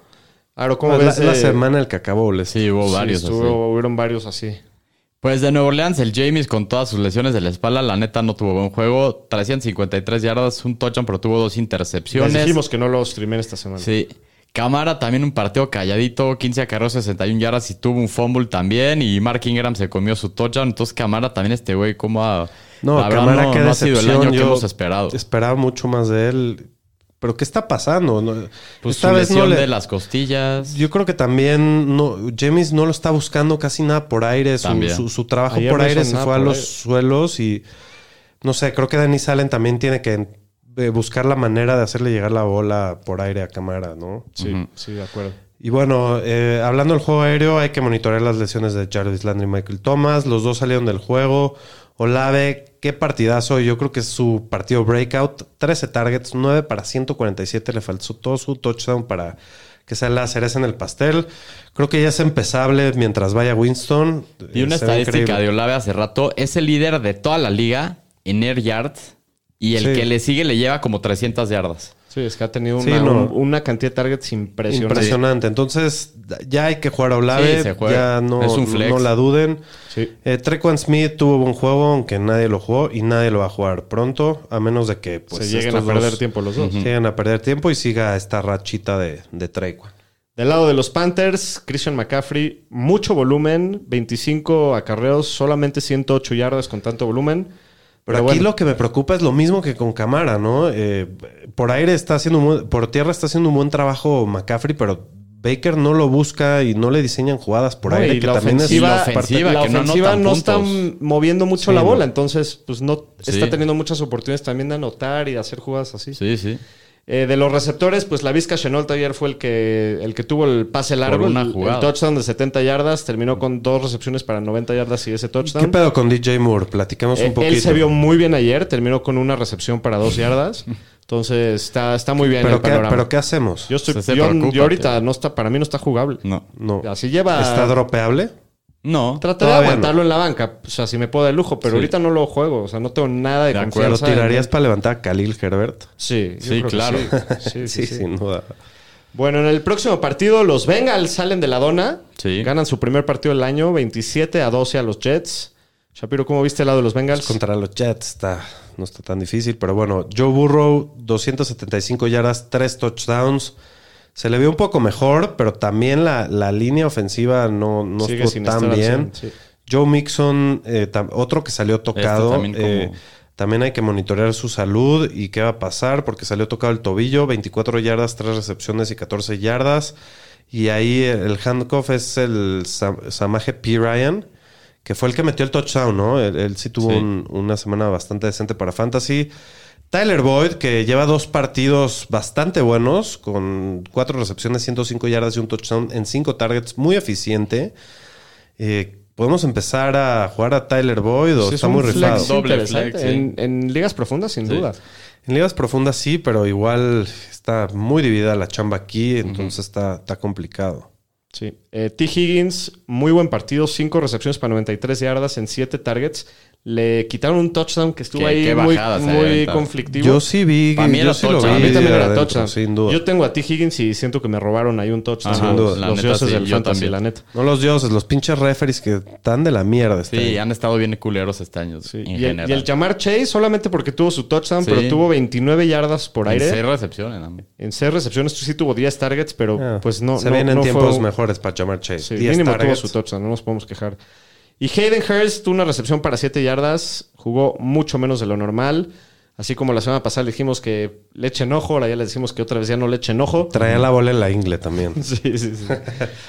B: Aro, ¿cómo
D: Es
B: ves?
D: la, es la semana del cacao, les.
C: Sí, hubo
B: sí,
C: varios así.
B: Hubieron varios así.
C: Pues de Nueva Orleans, el James con todas sus lesiones de la espalda, la neta no tuvo buen juego. 353 yardas, un touchdown, pero tuvo dos
B: Les
C: intercepciones.
B: dijimos que no lo streamen esta semana.
C: Sí. Camara también un partido calladito, 15 acarreos, 61 yardas y tuvo un fumble también. Y Mark Ingram se comió su touchdown. Entonces Camara también este güey, como ha...
D: No,
C: la verdad,
D: Cámara,
C: no,
D: qué
C: no ha sido el
D: decepción.
C: año que hemos esperado.
D: Esperaba mucho más de él. ¿Pero qué está pasando? No-
C: Pues
D: esta
C: su
D: vez no
C: lesión
D: le-
C: de las costillas.
D: Yo creo que también no, James no lo está buscando casi nada por aire. Su, su- su trabajo
B: Ayer
D: por aire se fue a los
B: aire.
D: suelos y no sé, creo que Danny Salen también tiene que eh, buscar la manera de hacerle llegar la bola por aire a cámara, ¿no?
B: Sí, sí, de acuerdo.
D: Y bueno, eh, hablando del juego aéreo, hay que monitorear las lesiones de Jarvis Landry y Michael Thomas. Los dos salieron del juego. Olave, qué partidazo. Yo creo que es su partido breakout. 13 targets, 9 para 147. Le faltó todo su touchdown para que sea la cereza en el pastel. Creo que ya es empezable mientras vaya Winston.
C: Vi una
D: Eh, se
C: estadística de Olave hace rato. Es el líder de toda la liga en air yards. Y el
D: Sí.
C: que le sigue le lleva como 300 yardas.
B: Sí, es que ha tenido
D: Sí,
B: una,
D: no.
B: un- una cantidad de targets impresionante.
D: Impresionante. Entonces, ya hay que jugar a Olave.
C: Sí.
D: Ya no,
C: Es un flex.
D: no la duden.
B: Sí.
D: Eh, Trequan Smith tuvo buen juego, aunque nadie lo jugó y nadie lo va a jugar pronto, a menos de que pues,
B: Se lleguen a perder
D: dos
B: tiempo los dos.
D: Lleguen a perder tiempo y siga esta rachita de, de Trequan.
B: Del lado de los Panthers, Christian McCaffrey, mucho volumen, 25 acarreos, solamente 108 yardas con tanto volumen.
D: Pero,
B: Pero
D: aquí
B: bueno,
D: lo que me preocupa es lo mismo que con Camara, ¿no? Eh, por aire está haciendo un buen- por tierra está haciendo un buen trabajo McCaffrey, pero Baker no lo busca y no le diseñan jugadas por
B: No,
D: aire,
B: y
D: que
B: la
D: también
B: ofensiva,
C: la
D: es parte-
C: ofensiva,
B: la
C: que no
B: ofensiva
C: anotan
B: no está moviendo mucho
D: Sí,
B: la bola,
D: no.
B: entonces pues no
C: Sí.
B: está teniendo muchas oportunidades también de anotar y de hacer jugadas así.
C: Sí, sí.
B: Eh, de los receptores, pues la Vizca Chenault ayer fue el que, el que tuvo el pase largo,
C: una
B: el- touchdown de 70 yardas, terminó con dos recepciones para 90 yardas y ese touchdown.
D: ¿Qué pedo con DJ Moore? Platicamos
B: Eh,
D: un poquito.
B: Él se vio muy bien ayer, terminó con una recepción para dos yardas. Entonces está, está muy bien
D: pero
B: el
D: qué,
B: panorama.
D: pero ¿qué hacemos?
B: yo estoy,
C: Se- se
B: yo,
C: preocupa,
B: yo ahorita
C: tío.
B: no está, para mí no está jugable.
C: No.
D: No.
B: Así lleva.
D: ¿Está dropeable?
C: No.
B: Trataré de aguantarlo en la banca. O sea, si me puedo de lujo, pero
C: Sí.
B: ahorita no lo juego. O sea, no tengo nada de,
C: De acuerdo.
D: ¿Lo
B: en
D: tirarías para levantar a Khalil Herbert?
B: Sí,
C: Sí, claro.
B: Sí, sí, sí, sí.
D: sin duda.
B: Bueno, en el próximo partido, los Bengals salen de la dona.
C: Sí.
B: Ganan su primer partido del año, 27 a 12 a los Jets. Shapiro, ¿cómo viste el lado de los Bengals?
D: Contra los Jets está, no está tan difícil, pero bueno, Joe Burrow, 275 yardas, 3 touchdowns. Se le vio un poco mejor, pero también la, la línea ofensiva no, no
B: Sigue
D: estuvo tan bien.
B: 100, sí.
D: Joe Mixon, eh, tam- otro que salió tocado.
C: también como-
D: eh, también hay que monitorear su salud y qué va a pasar, porque salió tocado el tobillo, 24 yardas, 3 recepciones y 14 yardas. Y ahí el handcuff es el Sam- Samaje P. Ryan, que fue el que metió el touchdown, ¿no? Él, él sí tuvo
C: Sí.
D: un- una semana bastante decente para Fantasy. Tyler Boyd, que lleva dos partidos bastante buenos, con cuatro recepciones, 105 yardas y un touchdown en cinco targets, muy eficiente. Eh, ¿Podemos empezar a jugar a Tyler Boyd o
B: Sí, es
D: está muy
B: flex
D: rifado?
C: Doble flex, sí.
B: en, en ligas profundas, sin
C: Sí.
B: duda.
D: En ligas profundas sí, pero igual está muy dividida la chamba aquí, entonces está, está complicado.
B: Sí. Eh, T. Higgins, muy buen partido, 5 recepciones para 93 yardas en 7 targets. Le quitaron un touchdown que estuvo
C: Qué-
B: ahí
C: qué
B: muy, conflictivo.
D: Yo sí vi,
C: Para mí
D: yo
C: era
D: sí lo
B: a mí también era
D: adentro,
B: touchdown.
D: sin duda.
B: Yo tengo a T. Higgins y siento que me robaron ahí un touchdown.
C: Ajá,
B: los
C: la
B: los
C: neta
B: dioses
C: sí,
B: del fantasy,
C: también.
B: la neta.
D: No los dioses, los pinches referees que están de la mierda. este
C: Sí,
D: año.
C: han estado bien culeros este año.
B: Sí.
C: En
B: Y, el,
C: general.
B: y el Jamar Chase solamente porque tuvo su touchdown,
C: Sí.
B: pero tuvo 29 yardas por
C: En
B: aire.
C: seis recepciones también.
B: En 6 recepciones sí tuvo 10 targets, pero
D: Ah,
B: pues no.
D: Se
B: no,
D: vienen
B: no
D: tiempos mejores para Jamar Chase.
B: Sí,
D: 10
B: mínimo
D: targets.
B: tuvo su touchdown, no nos podemos quejar. Y Hayden Hurst tuvo una recepción para 7 yardas, jugó mucho menos de lo normal. Así como la semana pasada le dijimos que le echen ojo, ahora ya le decimos que otra vez ya no le echen ojo.
D: Traía la bola en la ingle también.
B: Sí, sí, sí.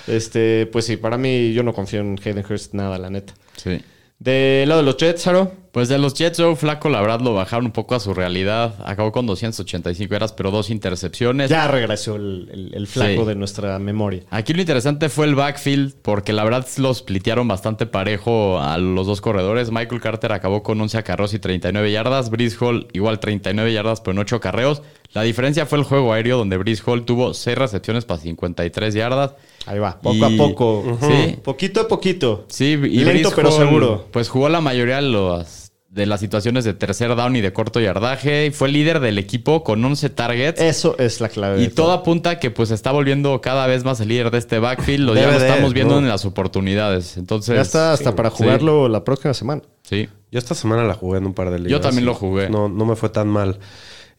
B: este, pues sí, para mí yo no confío en Hayden Hurst nada, la neta.
C: Sí.
B: Del lado de los Jets, Saro.
C: Pues de los Jets, Joe Flaco, la verdad, lo bajaron un poco a su realidad. Acabó con 285 yardas, pero dos intercepciones.
B: Ya regresó el, el- el flaco
C: Sí.
B: de nuestra memoria.
C: Aquí lo interesante fue el backfield, porque la verdad los splitearon bastante parejo a los dos corredores. Michael Carter acabó con 11 acarreos y 39 yardas. Brice Hall igual 39 yardas, pero en 8 acarreos. La diferencia fue el juego aéreo, donde Brice Hall tuvo 6 recepciones para 53 yardas.
B: Ahí va, poco
C: Y-
B: a poco.
C: Sí.
B: Poquito a poquito.
C: Sí, y
B: Lento
C: Breece
B: pero
C: Hall,
B: seguro.
C: Pues jugó la mayoría de, los- de las situaciones de tercer down y de corto yardaje. Y fue líder del equipo con 11 targets.
B: Eso es la clave.
C: Y
B: de
C: todo apunta que pues está volviendo cada vez más el líder de este backfield. Lo, ya lo estamos viendo
D: ¿no?
C: en las oportunidades. Entonces.
B: Ya está hasta para
C: sí.
B: jugarlo la próxima semana.
C: Sí.
D: Yo esta semana la jugué en un par de ligas.
C: también lo jugué.
D: No, no me fue tan mal.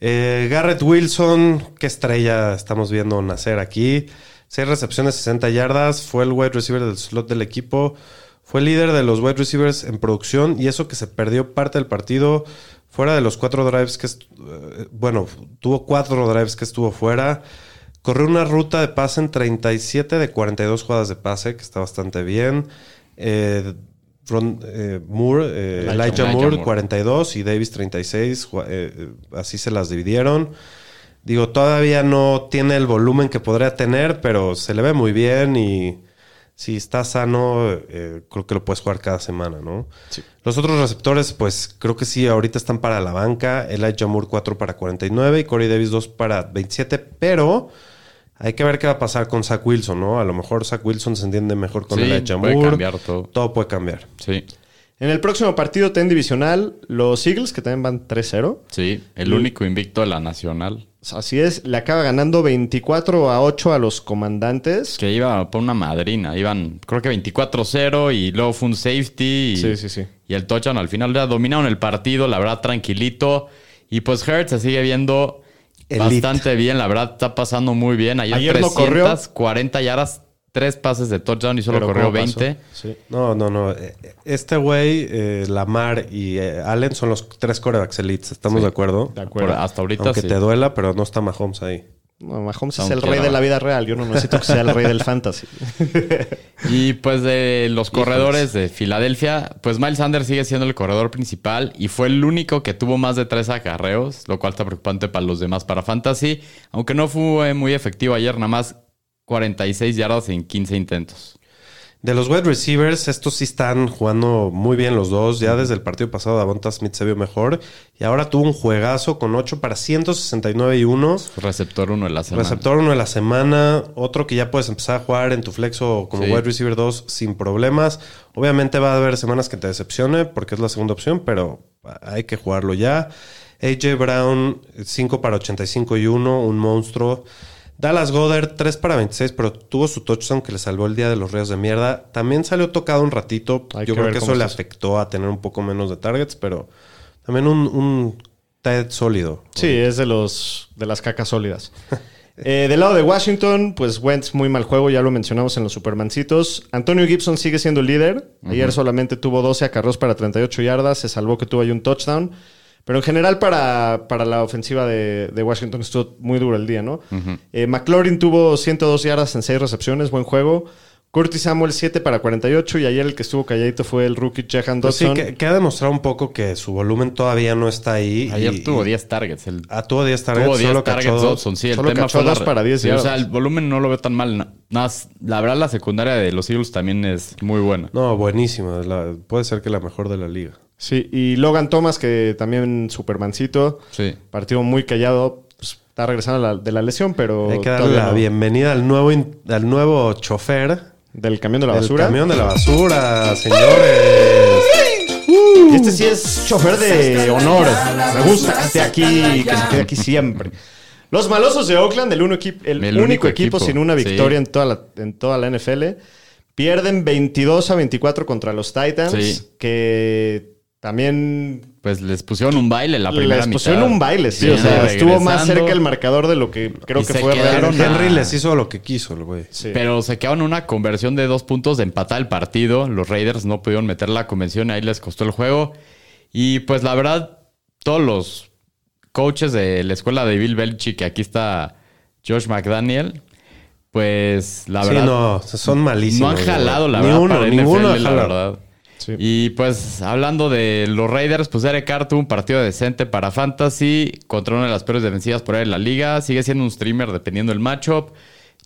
D: Eh, Garrett Wilson, qué estrella estamos viendo nacer aquí. Seis recepciones, 60 yardas. Fue el wide receiver del slot del equipo. Fue líder de los wide receivers en producción y eso que se perdió parte del partido Fuera de los cuatro drives que... eh, bueno, tuvo cuatro drives que estuvo fuera. Corrió una ruta de pase en 37 de 42 jugadas de pase, que está bastante bien. Eh, Ron- eh, Moore, eh,
C: Elijah
D: Elijah,
C: Moore.
D: Moore, 42 y Davis 36. jua- eh, eh, así se las dividieron. Digo, todavía no tiene el volumen que podría tener, pero se le ve muy bien y si está sano, eh, creo que lo puedes jugar cada semana, ¿no? Los otros receptores, pues creo que sí, ahorita están para la banca. Elijah Moore 4 para 49 y Corey Davis 2 para 27, pero hay que ver qué va a pasar con Zach Wilson, ¿no? A lo mejor Zach Wilson se entiende mejor con
C: Sí,
D: Elijah
C: puede cambiar todo.
D: Todo puede cambiar.
C: Sí,
B: En el próximo partido ten divisional, los Eagles, que también van 3-0.
C: sí. El único invicto de la nacional.
B: Así es, le acaba ganando 24 a 8 a los comandantes.
C: Que iba por una madrina. Iban, creo que 24-0 y luego fue un safety. Y,
B: Sí, sí, sí.
C: Y el touchdown al final ya dominaron el partido, la verdad, tranquilito. Y pues Hertz se sigue viendo
D: Elite.
C: bastante bien, la verdad, está pasando muy bien. Ayer,
B: Ayer no corrió.
C: 340 yardas, tres pases de touchdown y solo
B: Pero
C: corrió
B: ¿cómo pasó?
C: 20.
B: Sí.
D: No, no, no. Eh, Este güey, eh, Lamar y eh, Allen son los tres corebacks elites. ¿Estamos de acuerdo?
B: De acuerdo.
C: Por- hasta ahorita
D: Aunque
C: sí.
D: te duela, pero no está Mahomes ahí.
B: No, Mahomes es el rey de la vida real. Yo no necesito que sea el rey del fantasy.
C: Y pues de los corredores de Filadelfia, pues Miles Sanders sigue siendo el corredor principal y fue el único que tuvo más de tres acarreos, lo cual está preocupante para los demás para Fantasy, aunque no fue muy efectivo ayer, nada más 46 yardas en 15 intentos.
D: De los wide receivers, estos sí están jugando muy bien los dos. Ya desde el partido pasado, Davonta Smith se vio mejor. Y ahora tuvo un juegazo con 8 para 169 y 1.
C: Receptor 1 de la semana.
D: Receptor uno de la semana. Otro que ya puedes empezar a jugar en tu flex o como
C: Sí.
D: wide receiver 2 sin problemas. Obviamente va a haber semanas que te decepcione porque es la segunda opción, pero hay que jugarlo ya. AJ Brown, 5 para 85 y 1, un monstruo. Dallas Goddard, 3 para 26, pero tuvo su touchdown que le salvó el día de los ríos de mierda. También salió tocado un ratito.
B: Hay
D: Yo
B: que
D: creo que eso le afectó a tener un poco menos de targets, pero también un, un end sólido.
B: Sí, es de los de las cacas sólidas. Eh, del lado de Washington, pues Wentz muy mal juego, ya lo mencionamos en los Supermancitos. Antonio Gibson sigue siendo el líder. Ayer solamente tuvo 12 acarreos para 38 yardas, se salvó que tuvo ahí un touchdown. Pero en general para, para la ofensiva de, de Washington estuvo muy duro el día, ¿no? Eh, McLaurin tuvo 102 yardas en 6 recepciones, buen juego. Curtis Samuel 7 para 48 y ayer el que estuvo calladito fue el rookie Jahan
D: Pues sí,
B: Dodson.
D: que, que ha demostrado un poco que su volumen todavía no está ahí.
C: Ayer
D: y-
C: tuvo
D: y-
C: 10 targets. El,
D: Ah, tuvo 10 targets,
C: tuvo 10
D: solo
C: targets
D: cachó dos.
C: Dodson, sí. El
B: Solo
C: tema
B: cachó
C: fue la-
B: dos para 10
C: sí, O sea, el volumen no lo veo tan mal. Nada más, la verdad, la secundaria de los Eagles también es muy buena.
D: No, buenísima. puede ser que la mejor de la liga.
B: Sí, y Logan Thomas, que también Supermancito.
C: Sí.
B: Partido muy callado. pues, está regresando a la- de la lesión, pero.
D: Hay que darle la
B: no.
D: bienvenida al nuevo, al nuevo chofer
B: Del camión de la
D: del
B: basura.
D: camión de la basura, señores.
B: Este sí es chofer de honor. Me gusta que esté aquí que se quede aquí siempre. Los malosos de Oakland, el, uno equi- el
C: El
B: único,
C: único
B: equipo,
C: equipo,
B: sin una
C: sí.
B: victoria en, toda la, en toda la NFL, pierden 22 a 24 contra los Titans,
C: Sí.
B: que también
C: Pues les pusieron un baile la primera
B: les
C: mitad.
B: pusieron un baile, sí. O sea, estuvo más cerca el marcador de lo que creo
C: Y
B: que
C: se
B: fue
C: quedaron
B: realmente.
C: a-
D: Henry les hizo lo que quiso el güey.
B: Sí.
C: Pero se quedaron en una conversión de dos puntos de empatar el partido. Los Raiders no pudieron meter la convención, ahí les costó el juego. Y pues la verdad, todos los coaches de la escuela de Bill Belichick, que aquí está Josh McDaniel, pues la
D: Sí,
C: verdad
D: no, son malísimos.
C: no han jalado la
D: Ni
C: verdad
D: uno,
C: para el
D: ninguno
C: NFL,
D: ha
C: la
D: jalado.
C: verdad. Y pues hablando de los Raiders, pues Derek Carr tuvo un partido decente para Fantasy contra una de las peores defensivas por ahí en la liga. Sigue siendo un streamer dependiendo del matchup.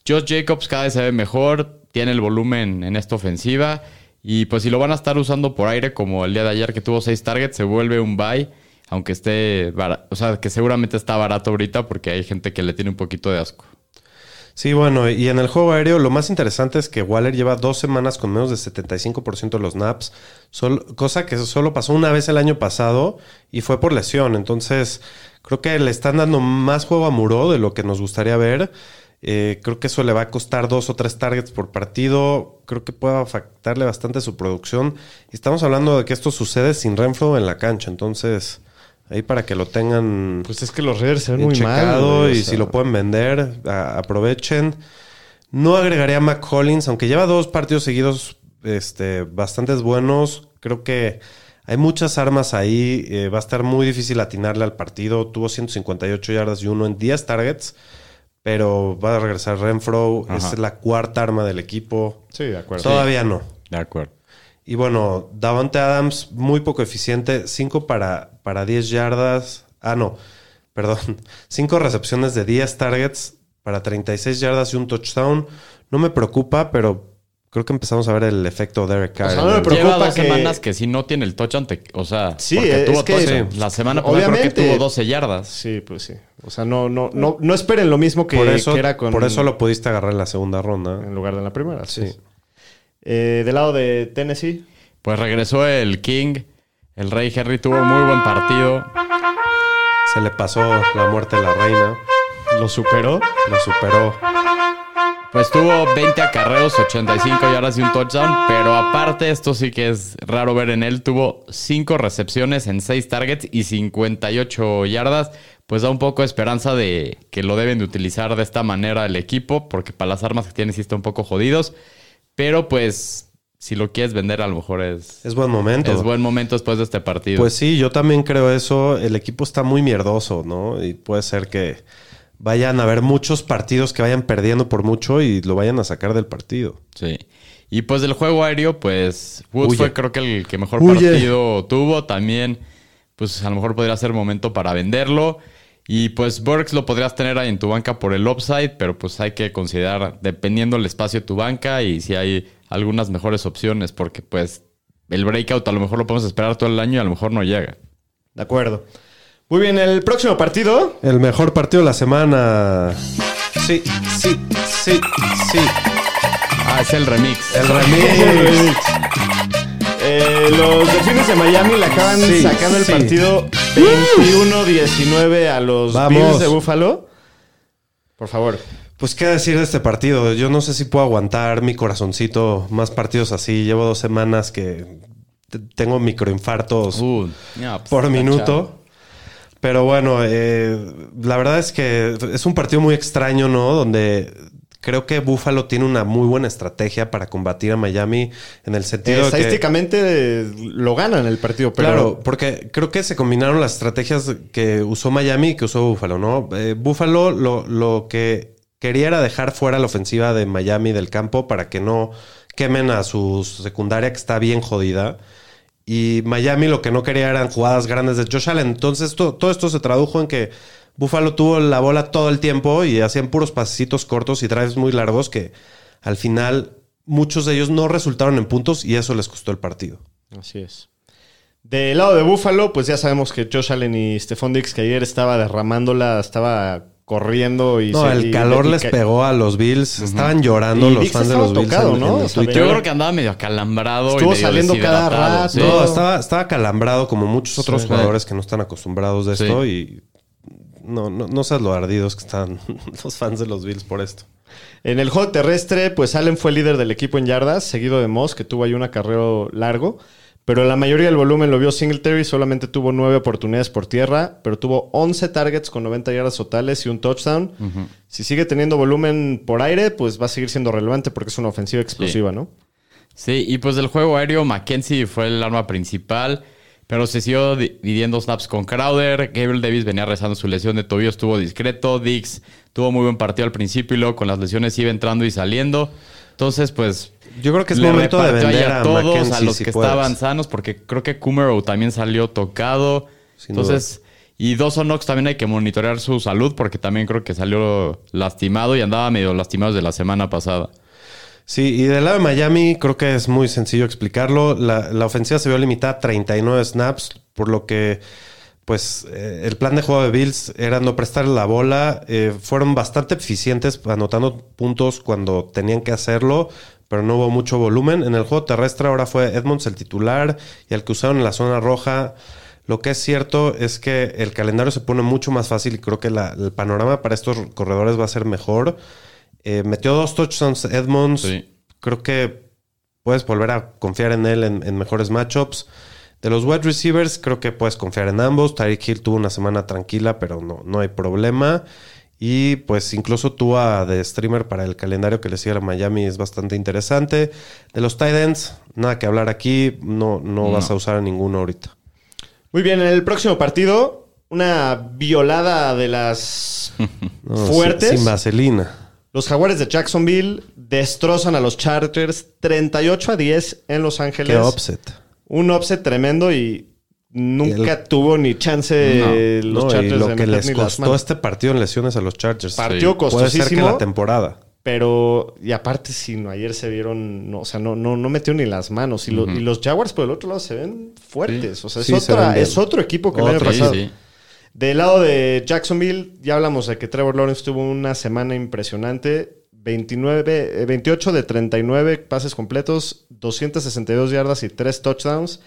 C: Josh Jacobs cada vez se ve mejor, tiene el volumen en esta ofensiva. Y pues si lo van a estar usando por aire como el día de ayer que tuvo seis targets, se vuelve un buy. Aunque esté, o sea, que seguramente está barato ahorita porque hay gente que le tiene un poquito de asco.
D: Sí, bueno, y en el juego aéreo lo más interesante es que Waller lleva dos semanas con menos de 75% de los naps, sol- cosa que solo pasó una vez el año pasado y fue por lesión. Entonces, creo que le están dando más juego a Muro de lo que nos gustaría ver. Eh, creo que eso le va a costar dos o tres targets por partido. Creo que puede afectarle bastante su producción. Estamos hablando de que esto sucede sin Renfro en la cancha. Entonces, ahí para que lo tengan
B: Pues es que los Raiders se ven muy mal. o
D: y
B: sea.
D: si lo pueden vender, a- aprovechen. No agregaría a McCollins, aunque lleva dos partidos seguidos este, bastantes buenos. Creo que Hay muchas armas ahí. eh, va a estar muy difícil atinarle al partido. Tuvo 158 yardas y uno en 10 targets. Pero va a regresar Renfro.
C: Ajá.
D: Es la cuarta arma del equipo.
B: Sí, de acuerdo.
D: Todavía no.
C: De acuerdo.
D: Y bueno, Davante Adams, muy poco eficiente. 5 para, para 10 yardas. Ah, no. Perdón. 5 recepciones de 10 targets para 36 yardas y un touchdown. No me preocupa, pero creo que empezamos a ver el efecto Derek Carr.
B: O sea, no me preocupa
C: Lleva dos
B: que-
C: semanas que si no tiene el touchdown, te- o sea,
B: Sí,
C: porque
B: es
C: tuvo
B: que-
C: touchdown.
B: sí.
C: La semana pasada creo que
B: Obviamente.
C: tuvo 12 yardas.
B: Sí, pues sí. O sea, no, no, no, no esperen lo mismo que,
D: por, eso,
B: que era con.
D: por eso lo pudiste agarrar en la segunda ronda.
B: En lugar de en la primera. Sí.
D: Sí.
B: Eh, del lado de Tennessee.
C: Pues regresó el King. El Rey Henry tuvo muy buen partido.
D: Se le pasó la muerte de la reina.
B: Lo superó.
D: Lo superó.
C: Pues tuvo 20 acarreos, 85 yardas y un touchdown. Pero aparte, esto sí que es raro ver en él. Tuvo 5 recepciones en 6 targets y 58 yardas. Pues da un poco de esperanza de que lo deben de utilizar de esta manera el equipo. Porque para las armas que tiene sí está un poco jodidos. Pero pues, si lo quieres vender, a lo mejor es,
D: Es buen momento.
C: es buen momento después de este partido.
D: Pues sí, yo también creo eso. El equipo está muy mierdoso, ¿no? Y puede ser que vayan a haber muchos partidos que vayan perdiendo por mucho y lo vayan a sacar del partido.
C: Sí. Y pues del juego aéreo, pues Woods
D: Huye.
C: fue creo que el que mejor
D: Huye.
C: partido tuvo. También, pues a lo mejor podría ser momento para venderlo. Y pues Burks lo podrías tener ahí en tu banca por el upside, pero pues hay que considerar, dependiendo el espacio de tu banca y si hay algunas mejores opciones, porque pues el breakout a lo mejor lo podemos esperar todo el año y a lo mejor no llega.
B: De acuerdo. Muy bien, el próximo partido.
D: El mejor partido de la semana. Sí, sí, sí, sí.
C: Ah, es el remix.
D: El remix.
B: Eh, los Delfines de Miami le acaban
D: Sí,
B: sacando el
D: sí.
B: partido 21-19 a los
D: Vamos.
B: Bills de Buffalo. Por favor.
D: Pues qué decir de este partido. Yo no sé si puedo aguantar mi corazoncito más partidos así. Llevo dos semanas que t- tengo microinfartos
C: Uh, no, pues,
D: por
C: está
D: minuto. Pero bueno, eh, la verdad es que es un partido muy extraño, ¿no? Donde creo que Buffalo tiene una muy buena estrategia para combatir a Miami en el sentido de que...
B: estadísticamente lo ganan el partido, pero
D: Claro, porque creo que se combinaron las estrategias que usó Miami y que usó Buffalo, ¿no? Eh, Buffalo lo, lo que quería era dejar fuera la ofensiva de Miami del campo para que no quemen a su secundaria que está bien jodida. Y Miami lo que no quería eran jugadas grandes de Josh Allen. Entonces to- todo esto se tradujo en que Buffalo tuvo la bola todo el tiempo y hacían puros pasecitos cortos y drives muy largos que al final muchos de ellos no resultaron en puntos y eso les costó el partido.
B: Así es. Del lado de Buffalo, pues ya sabemos que Josh Allen y Stephon Dix, que ayer estaba derramándola, estaba corriendo y...
D: No,
B: se-
D: el calor
B: y
D: les pegó a los Bills. Estaban llorando
B: Y
D: los
B: Dix
D: fans de los Bills.
B: tocado,
D: en-
B: ¿no?
D: en el
B: O sea,
D: Twitter.
C: Yo creo que andaba medio acalambrado.
B: Estuvo
C: y medio
B: saliendo cada rato.
C: sí.
D: No, estaba, estaba calambrado como muchos otros
C: Sí.
D: jugadores que no están acostumbrados de
C: Sí.
D: esto y no, no, no seas lo ardidos que están los fans de los Bills por esto.
B: En el juego terrestre, pues Allen fue líder del equipo en yardas, seguido de Moss, que tuvo ahí un acarreo largo. Pero la mayoría del volumen lo vio Singletary, solamente tuvo nueve oportunidades por tierra, pero tuvo 11 targets con 90 yardas totales y un touchdown. Si sigue teniendo volumen por aire, pues va a seguir siendo relevante porque es una ofensiva explosiva, ¿no?
C: Sí, y pues del juego aéreo, Mackenzie fue el arma principal, pero se siguió di- dividiendo snaps con Crowder. Gabriel Davis venía rezando su lesión de tobillo, estuvo discreto. Dix tuvo muy buen partido al principio y luego con las lesiones iba entrando y saliendo. Entonces, pues.
D: Yo creo que es
C: le
D: momento de vender a,
C: todos, a los
D: si
C: que
D: puedes.
C: estaban sanos, porque creo que Kummerow también salió tocado.
D: Sin
C: Entonces. Y Dawson Knox también hay que monitorear su salud porque también creo que salió lastimado y andaba medio lastimado desde la semana pasada.
D: Sí, y del lado de Miami creo que es muy sencillo explicarlo. La, la ofensiva se vio limitada a 39 snaps, por lo que pues eh, el plan de juego de Bills era no prestar la bola. Eh, fueron bastante eficientes anotando puntos cuando tenían que hacerlo, pero no hubo mucho volumen. En el juego terrestre ahora fue Edmonds el titular y el que usaron en la zona roja. Lo que es cierto es que el calendario se pone mucho más fácil y creo que la- el panorama para estos corredores va a ser mejor. Eh, metió dos touchdowns Edmonds.
C: Sí.
D: Creo que puedes volver a confiar en él en, en mejores matchups. De los wide receivers, creo que puedes confiar en ambos. Tyreek Hill tuvo una semana tranquila, pero no, no hay problema. Y pues incluso Tua de streamer para el calendario que le sigue a Miami es bastante interesante. De los tight ends, nada que hablar aquí. No, no, vas a usar a ninguno ahorita.
B: Muy bien, en el próximo partido, una violada de las
D: No,
B: fuertes.
D: Sin, sin vaselina.
B: Los Jaguares de Jacksonville destrozan a los Chargers 38 a 10 en Los Ángeles.
D: Qué upset.
B: Un upset tremendo y nunca
D: El-
B: tuvo ni chance los
D: No, y
B: Chargers
D: lo
B: de
D: que
B: meter
D: les
B: ni las
D: costó
B: manos.
D: este partido en lesiones a los Chargers.
B: Partido
D: Puede ser que
B: costosísimo.
D: la temporada.
B: Pero, y aparte, si no, ayer se vieron, no, o sea, no, no, no metió ni las manos. Y, lo- y los Jaguars por el otro lado se ven fuertes. O sea, es,
D: Sí,
B: otra, es otro equipo que el año
C: Sí,
B: pasado. Del lado de Jacksonville, ya hablamos de que Trevor Lawrence tuvo una semana impresionante. 29, eh, 28 de 39 pases completos, 262 yardas y 3 touchdowns.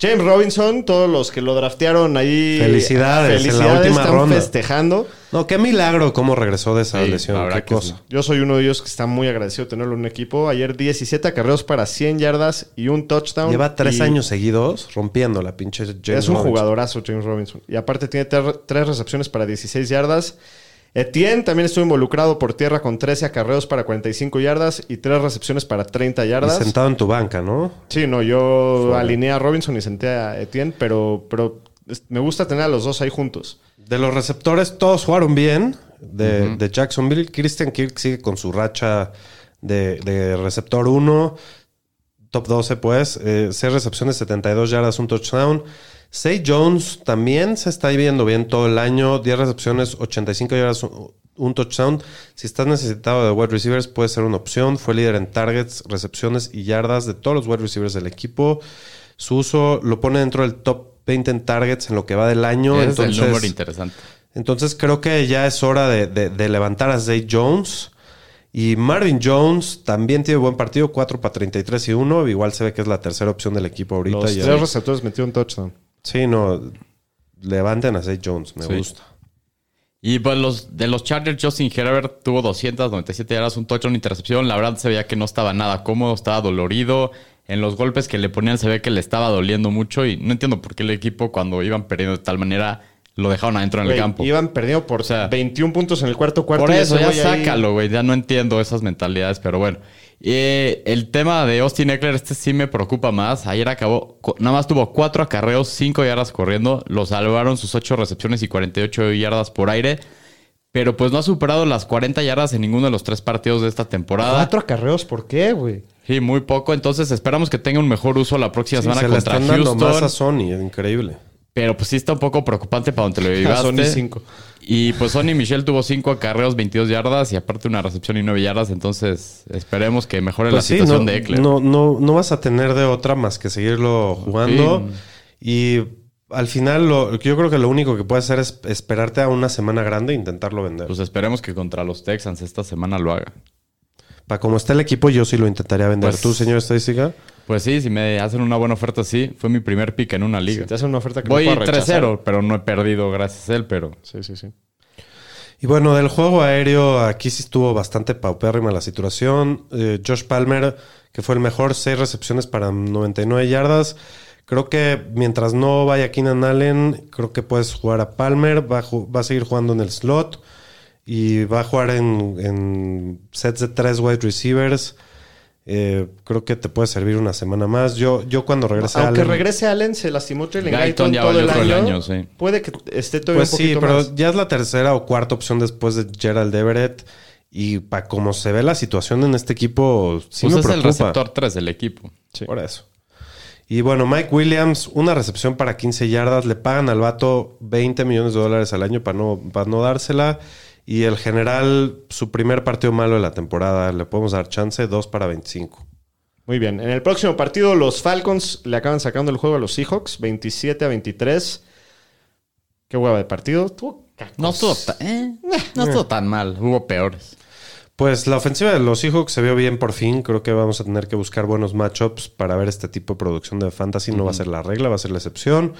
B: James Robinson, todos los que lo draftearon ahí.
D: Felicidades, en la última
B: están
D: ronda.
B: festejando.
D: No, qué milagro cómo regresó de esa
C: Sí,
D: lesión. Qué cosa.
B: Yo soy uno de ellos que está muy agradecido de tenerlo en un equipo. Ayer 17 acarreos para 100 yardas y un touchdown.
D: Lleva tres
B: Y
D: años seguidos rompiendo la pinche James
B: es un
D: Robinson.
B: jugadorazo, James Robinson. Y aparte tiene tres recepciones para 16 yardas. Etienne también estuvo involucrado por tierra con 13 acarreos para 45 yardas y tres recepciones para 30
D: Y
B: yardas.
D: sentado en tu banca, ¿no?
B: Sí, no, yo alineé a Robinson y senté a Etienne, pero, pero me gusta tener a los dos ahí juntos.
D: De los receptores, todos jugaron bien de, de Jacksonville. Christian Kirk sigue con su racha de, de receptor 1, top 12, pues. Eh, 6 recepciones, 72 yardas, un touchdown. Say Jones también se está viendo bien todo el año. 10 recepciones, 85 yardas, un- un touchdown. Si estás necesitado de wide receivers, puede ser una opción. Fue líder en targets, recepciones y yardas de todos los wide receivers del equipo. Su uso lo pone dentro del top 20 en targets en lo que va del año.
C: Ese
D: entonces,
C: es el número interesante.
D: entonces creo que ya es hora de, de- de levantar a Zay Jones. Y Marvin Jones también tiene buen partido, 4 para 33 y 1. Igual se ve que es la tercera opción del equipo ahorita.
B: Los
D: y
B: tres receptores metieron touchdown.
D: Sí, no. Levanten a Zay Jones, me
C: Sí.
D: gusta.
C: Y pues los, de los Chargers, Justin Herbert tuvo 297 yardas, un touchdown, intercepción. La verdad se veía que no estaba nada cómodo, estaba dolorido. En los golpes que le ponían se ve que le estaba doliendo mucho. Y no entiendo por qué el equipo, cuando iban perdiendo de tal manera, lo dejaron adentro en el campo.
B: Iban perdiendo por
C: O sea,
B: 21 puntos en el cuarto cuarto.
C: Por eso, ya sácalo, güey. Ya no entiendo esas mentalidades, pero bueno. Eh, el tema de Austin Eckler, este sí me preocupa más. Ayer acabó, nada más tuvo cuatro acarreos, cinco yardas corriendo. Lo salvaron sus ocho recepciones y 48 yardas por aire. Pero pues no ha superado las 40 yardas en ninguno de los tres partidos de esta temporada.
B: Cuatro acarreos, ¿por qué, güey?
C: Sí, muy poco. Entonces esperamos que tenga un mejor uso la próxima
D: Sí,
C: semana
D: se
C: contra
D: están dando más a
C: Houston.
D: Sony, es increíble.
C: Pero pues sí está un poco preocupante para donde lo
B: A
C: llevaste.
B: Sony cinco.
C: Y pues Sonny Michel tuvo cinco acarreos, 22 yardas y aparte una recepción y 9 yardas. Entonces esperemos que mejore la
D: Pues sí,
C: situación
D: no,
C: de Eckler.
D: no, no, no vas a tener de otra más que seguirlo jugando. Y al final, lo, yo creo que lo único que puedes hacer es esperarte a una semana grande e intentarlo vender.
C: Pues esperemos que contra los Texans esta semana lo haga.
D: Para como está el equipo, yo sí lo intentaría vender.
C: Pues-
D: ¿Tú, señor estadística?
C: Pues sí, si me hacen una buena oferta así, fue mi primer pick en una liga.
B: Si te hacen una oferta que
C: Voy
B: no puedas rechazar.
C: 3-0, pero no he perdido gracias a él, pero
B: Sí, sí, sí.
D: Y bueno, del juego aéreo, aquí sí estuvo bastante paupérrima la situación. Eh, Josh Palmer, que fue el mejor, seis recepciones para 99 yardas. Creo que mientras no vaya Keenan Allen, creo que puedes jugar a Palmer. Va a, ju- va a seguir jugando en el slot. Y va a jugar en, en sets de tres wide receivers. Eh, creo que te puede servir una semana más. Yo, yo cuando regrese
B: Aunque
D: Allen-
B: regrese Allen, se lastimó Trailing
C: Guyton
B: Guyton
C: ya
B: todo el
C: el
B: año.
C: sí.
B: Puede que esté todavía
D: Pues
B: un
D: sí,
B: poquito
D: pero
B: más.
D: ya es la tercera o cuarta opción después de Gerald Everett. Y para cómo se ve la situación en este equipo, sí
C: pues
D: me
C: es el receptor 3 del equipo.
D: Por eso. Y bueno, Mike Williams, una recepción para 15 yardas. Le pagan al vato 20 millones de dólares al año para no, para no dársela. Y el general, su primer partido malo de la temporada, le podemos dar chance, 2 para 25.
B: Muy bien. En el próximo partido, los Falcons le acaban sacando el juego a los Seahawks, 27 a 23. Qué hueva de partido. Estuvo cacos.
C: No estuvo, ta- eh, no estuvo tan mal, hubo peores.
D: Pues la ofensiva de los Seahawks se vio bien por fin. Creo que vamos a tener que buscar buenos matchups para ver este tipo de producción de fantasy. No va a ser la regla, va a ser la excepción.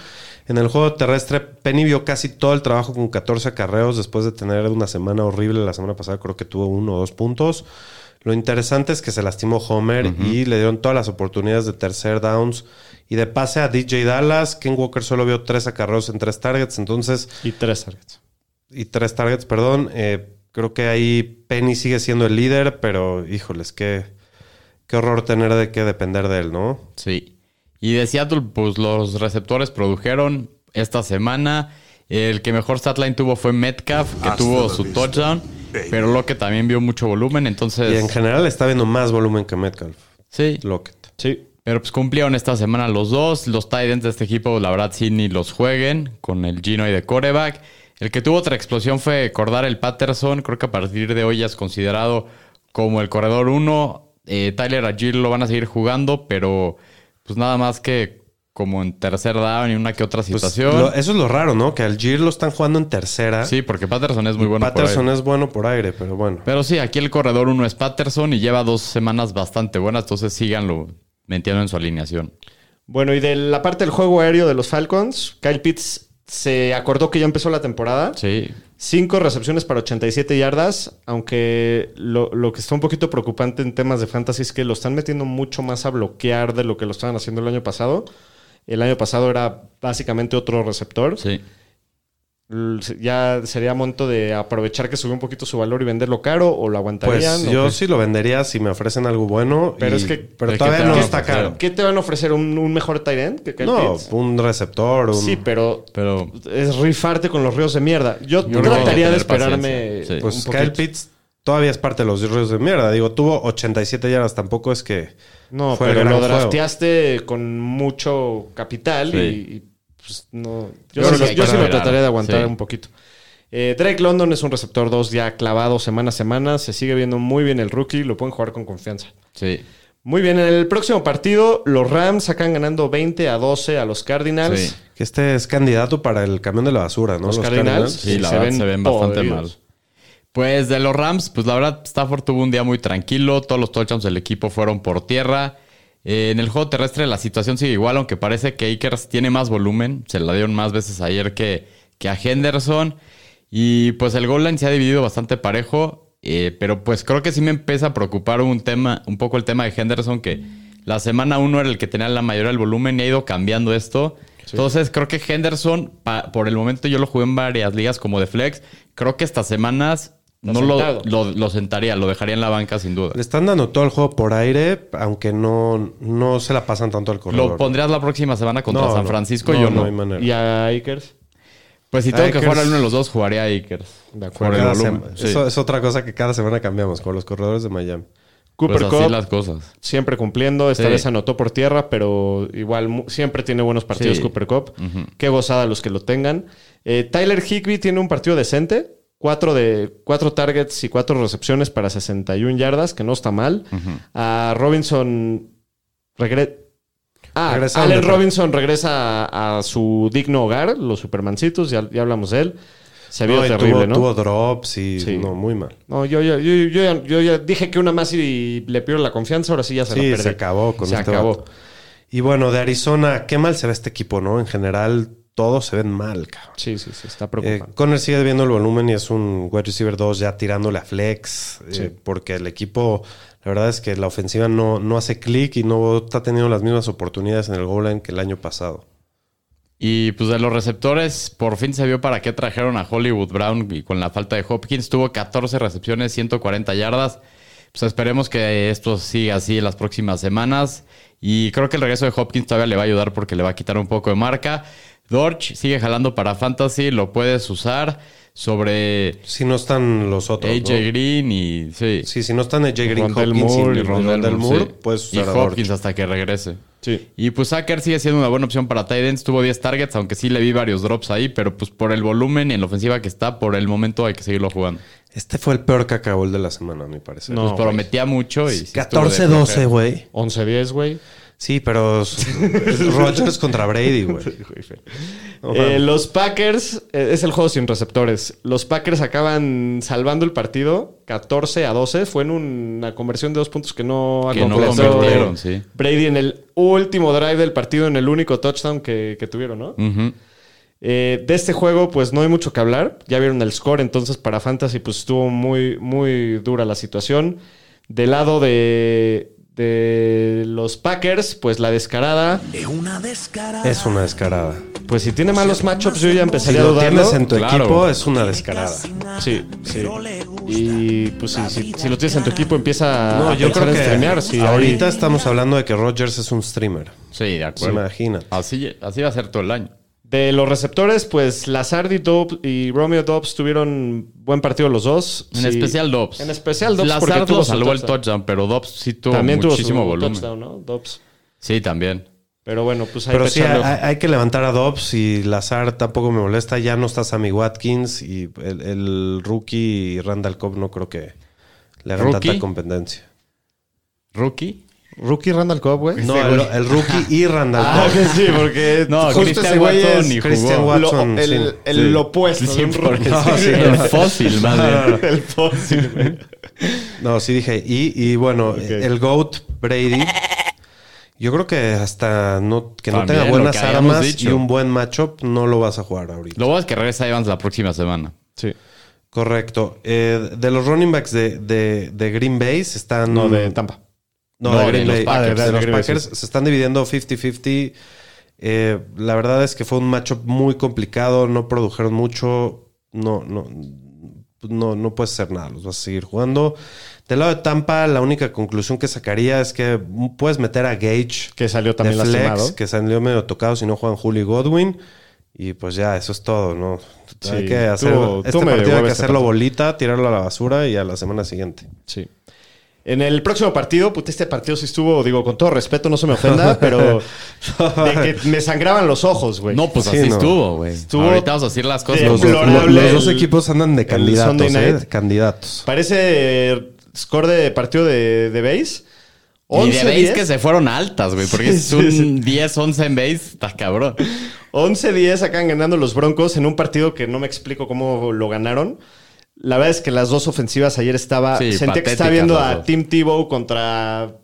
D: En el juego terrestre, Penny vio casi todo el trabajo con 14 acarreos después de tener una semana horrible. La semana pasada creo que tuvo uno o dos puntos. Lo interesante es que se lastimó Homer y le dieron todas las oportunidades de tercer downs y de pase a DJ Dallas. Ken Walker solo vio tres acarreos en tres targets. Entonces,
B: Y tres targets.
D: y tres targets, perdón. Eh, creo que ahí Penny sigue siendo el líder, pero híjoles, qué, qué horror tener de que depender de él, ¿no?
C: Sí. Y de Seattle, pues los receptores produjeron esta semana. El que mejor statline tuvo fue Metcalf, que tuvo su touchdown. Pero Lockett también vio mucho volumen, entonces...
D: Y en general está viendo más volumen que Metcalf.
C: Sí,
D: Lockett.
B: Sí.
C: pero pues cumplieron esta semana los dos. Los tight ends de este equipo, la verdad, sí ni los jueguen con el Gino y de coreback. El que tuvo otra explosión fue Cordar el Patterson. Creo que a partir de hoy ya es considerado como el corredor 1. Eh, Tyler Agil lo van a seguir jugando, pero pues nada más que como en tercer down y una que otra
D: Pues,
C: situación.
D: lo- eso es lo raro, ¿no? Que al Gir lo están jugando en tercera.
C: Sí, porque Patterson es muy bueno. por
D: Patterson
C: aire.
D: es bueno por aire, pero bueno.
C: Pero sí, aquí el corredor uno es Patterson y lleva dos semanas bastante buenas, entonces síganlo metiendo en su alineación.
B: Bueno, y de la parte del juego aéreo de los Falcons, Kyle Pitts se acordó que ya empezó la temporada.
C: Sí,
B: Cinco recepciones para 87 yardas, aunque lo, lo que está un poquito preocupante en temas de fantasy es que lo están metiendo mucho más a bloquear de lo que lo estaban haciendo el año pasado. El año pasado era básicamente otro receptor.
C: sí.
B: Ya sería momento de aprovechar que subió un poquito su valor y venderlo caro o lo aguantarían.
D: Pues
B: ¿o
D: yo
B: qué?
D: sí lo vendería si me ofrecen algo bueno.
B: Pero
D: y-
B: es que-
D: Pero
C: ¿de qué
D: todavía no está caro.
B: ¿Qué te van a ofrecer? ¿Un, un mejor tight end que Kyle
D: No,
B: Pitts?
D: un receptor, un...
B: Sí, pero
C: Pero
B: es rifarte con los ríos de mierda. Yo,
C: Yo que
B: trataría de
C: que
B: esperarme.
C: Sí.
D: Pues
B: un
D: Kyle. Pitts todavía es parte de los ríos de mierda. Digo, tuvo 87 yardas. Tampoco es que...
B: No,
D: fue
B: pero lo
D: juego.
B: drafteaste con mucho capital
C: Sí.
B: y, y, pues no. Yo,
C: Yo
B: sí, yo lo trataría de aguantar
C: Sí.
B: un poquito. Eh, Drake London es un receptor 2 ya clavado semana a semana. Se sigue viendo muy bien el rookie. Lo pueden jugar con confianza.
C: sí,
B: Muy bien, en el próximo partido, los Rams sacan ganando 20 a 12 a los Cardinals.
C: Sí.
D: Que este es candidato para el camión de la basura, ¿no?
B: Los, Cardinals,
C: Sí, la verdad se ven bastante
B: podridos.
C: mal. Pues de los Rams, pues la verdad Stafford tuvo un día muy tranquilo, todos los touchdowns del equipo fueron por tierra. Eh, en el juego terrestre la situación sigue igual, aunque parece que Akers tiene más volumen, se la dieron más veces ayer que, que a Henderson. Y pues el goal line se ha dividido bastante parejo, eh, pero pues creo que sí me empieza a preocupar un tema, un poco el tema de Henderson, que la semana uno era el que tenía la mayoría del volumen y ha ido cambiando esto. Entonces creo que Henderson, pa- por el momento yo lo jugué en varias ligas como de flex, creo que estas semanas no lo, lo, lo sentaría, lo dejaría en la banca sin duda.
D: Le están dando todo el juego por aire, aunque no, no se la pasan tanto al corredor.
C: ¿Lo pondrías la próxima semana contra
D: No,
C: San. Francisco?
D: No,
C: yo
D: no
C: no.
D: hay manera.
B: Y a Akers.
C: Pues si tengo que jugar a uno de los dos, jugaría a Akers.
B: De acuerdo.
C: Sí.
D: Eso es otra cosa que cada semana cambiamos con los corredores de Miami.
B: Cooper
C: Pues así
B: Cup
C: las cosas.
B: siempre cumpliendo. Esta
C: Sí.
B: vez anotó por tierra, pero igual siempre tiene buenos partidos
C: Sí.
B: Cooper Cup. Qué gozada los que lo tengan. Eh, Tyler Higby tiene un partido decente. Cuatro, de, cuatro targets y cuatro recepciones para 61 yardas, que no está mal. A Robinson regre- Ah, Allen Robinson regresa a, a su digno hogar, los Supermancitos, ya, ya hablamos de él. Se vio
D: No,
B: terrible,
D: tuvo,
B: ¿no?
D: tuvo drops y
B: Sí.
D: no, muy mal.
B: No, yo, yo, yo, yo ya, yo ya dije que una más y le pierdo la confianza, ahora sí ya se la
D: Sí,
B: perdí.
D: se acabó con
B: Se
D: este
B: acabó.
D: vato. Y bueno, de Arizona, qué mal se ve este equipo, ¿no? En general, todos se ven mal, cabrón.
B: Sí, sí, sí, está
D: Eh,
B: preocupante.
D: Conner sigue viendo el volumen y es un wide receiver 2 ya tirándole a flex. eh, porque el equipo, la verdad es que la ofensiva no, no hace clic y no está teniendo las mismas oportunidades en el goal line que el año pasado.
C: Y pues de los receptores, por fin se vio para qué trajeron a Hollywood Brown y con la falta de Hopkins tuvo 14 recepciones, 140 yardas. Pues esperemos que esto siga así en las próximas semanas. Y creo que el regreso de Hopkins todavía le va a ayudar porque le va a quitar un poco de marca. Dorch sigue jalando para Fantasy, lo puedes usar sobre
D: Si no están los otros.
C: AJ
D: ¿no?
C: Green y sí.
D: Sí, si no están AJ Green,
B: Rondell
D: Hopkins
B: Moore
D: y Rondell
C: Rondell
D: Moore,
C: sí.
D: puedes
C: y
D: usar
C: Hopkins hasta que regrese.
B: Sí.
C: Y pues Sacker sigue siendo una buena opción para Titans. Tuvo 10 targets, aunque sí le vi varios drops ahí, pero pues por el volumen y en la ofensiva que está, por el momento hay que seguirlo jugando.
D: Este fue el peor cacabol de la semana, a mi parecer.
B: No,
C: Pues prometía mucho y... sí estuvo de
D: 14-12,
C: flojera.
D: güey.
B: 11-10, güey.
D: Sí, pero Rodgers contra Brady, güey.
B: Eh, los Packers, eh, es el juego sin receptores. Los Packers acaban salvando el partido 14 a 12. Fue en una conversión de dos puntos que no
C: Que no
B: completó
C: sí.
B: Brady en el último drive del partido, en el único touchdown que, que tuvieron, ¿no? Eh, de este juego, pues no hay mucho que hablar. Ya vieron el score, entonces para Fantasy, pues estuvo muy, muy dura la situación. Del lado de, De los Packers, pues la descarada.
F: Es una descarada.
D: Es una descarada.
B: Pues si tiene malos matchups, yo ya
D: Si
B: empezaría a
D: lo
B: dudarlo.
D: tienes en tu
C: Claro.
D: equipo, es una descarada.
B: Sí, sí. Y pues si, si- si lo tienes en tu equipo, empieza
D: No,
B: a
D: yo creo
B: en
D: que
B: streamear. Sí,
D: ahorita estamos hablando de que Rodgers es un streamer.
C: Sí, de
D: Se
C: acuerdo.
D: imagina.
C: Así, así va a ser todo el año.
B: De los receptores, pues Lazard y, Dobbs- y Romeo Dobbs tuvieron buen partido los dos.
C: En
B: Sí.
C: especial Dobbs.
B: En especial Dobbs porque
C: Lazard
B: tuvo
C: lo
B: su
C: salvó el
B: touchdown.
C: touchdown, pero Dobbs sí tuvo
B: También tuvo
C: muchísimo
B: su
C: volumen.
B: touchdown, ¿no? Dobbs.
C: Sí, también.
B: Pero bueno, pues ahí
D: Pero sí, hay, hay que levantar a Dobbs y Lazar tampoco me molesta. Ya no está Sammy Watkins y el, el rookie Randall Cobb no creo que le hagan tanta competencia.
C: Rookie.
B: Rookie Randall Cobb, güey.
D: No, el, el rookie y Randall
B: Ah,
D: Cobb.
B: que sí, porque
C: No,
B: justo
C: Christian
B: ese güey
C: Watson
B: es
C: ni
D: Christian. Watson.
B: lo- el,
D: sí,
B: el
D: sí.
B: opuesto.
D: No, sí,
C: El fósil, más bien.
B: El fósil, güey.
D: No, sí dije. Y, y bueno, el GOAT Brady. Yo creo que hasta no, que no tenga buenas armas
C: dicho.
D: y un buen matchup, no lo vas a jugar ahorita.
C: Lo bueno es que regresa Evans la próxima semana.
B: Sí.
D: Correcto. Eh, de los running backs de, de, de Green Bay están.
B: No, de Tampa.
D: No,
C: No,
D: de Green
C: los. Packers.
D: De,
B: De
D: los Packers se están dividiendo 50-50. Eh, la verdad es que fue un matchup muy complicado. No produjeron mucho. No, no, no, no puedes hacer nada. Los vas a seguir jugando. Del lado de Tampa, la única conclusión que sacaría es que puedes meter a Gage
B: Que salió también
D: de flex,
B: lastimado.
D: que salió medio tocado si no juegan Julio Godwin. Y pues ya, eso es todo, ¿no?
B: Sí,
D: hay que hacer este partido hay que hacerlo bolita, tirarlo a la basura y a la semana siguiente.
B: Sí. En el próximo partido, puta, este partido sí estuvo, digo, con todo respeto, no se me ofenda, pero de que me sangraban los ojos, güey.
C: No, pues
D: Sí,
C: así
D: no.
C: estuvo, güey.
B: Estuvo
C: Ahorita vamos a decir las cosas.
B: de deplorable
D: los dos equipos andan de candidatos, ¿eh?
B: night.
D: Candidatos.
B: Parece score de partido de, de base.
C: Y de
B: 11,
C: base
B: 10.
C: que se fueron altas, güey. Porque
B: Sí,
C: es
B: sí,
C: un
B: sí.
C: 10-11 en base. Está cabrón.
B: 11-10 acaban ganando los Broncos en un partido que no me explico cómo lo ganaron. La verdad es que las dos ofensivas ayer estaba...
C: Sí,
B: sentía que estaba viendo a. Tim Tebow contra...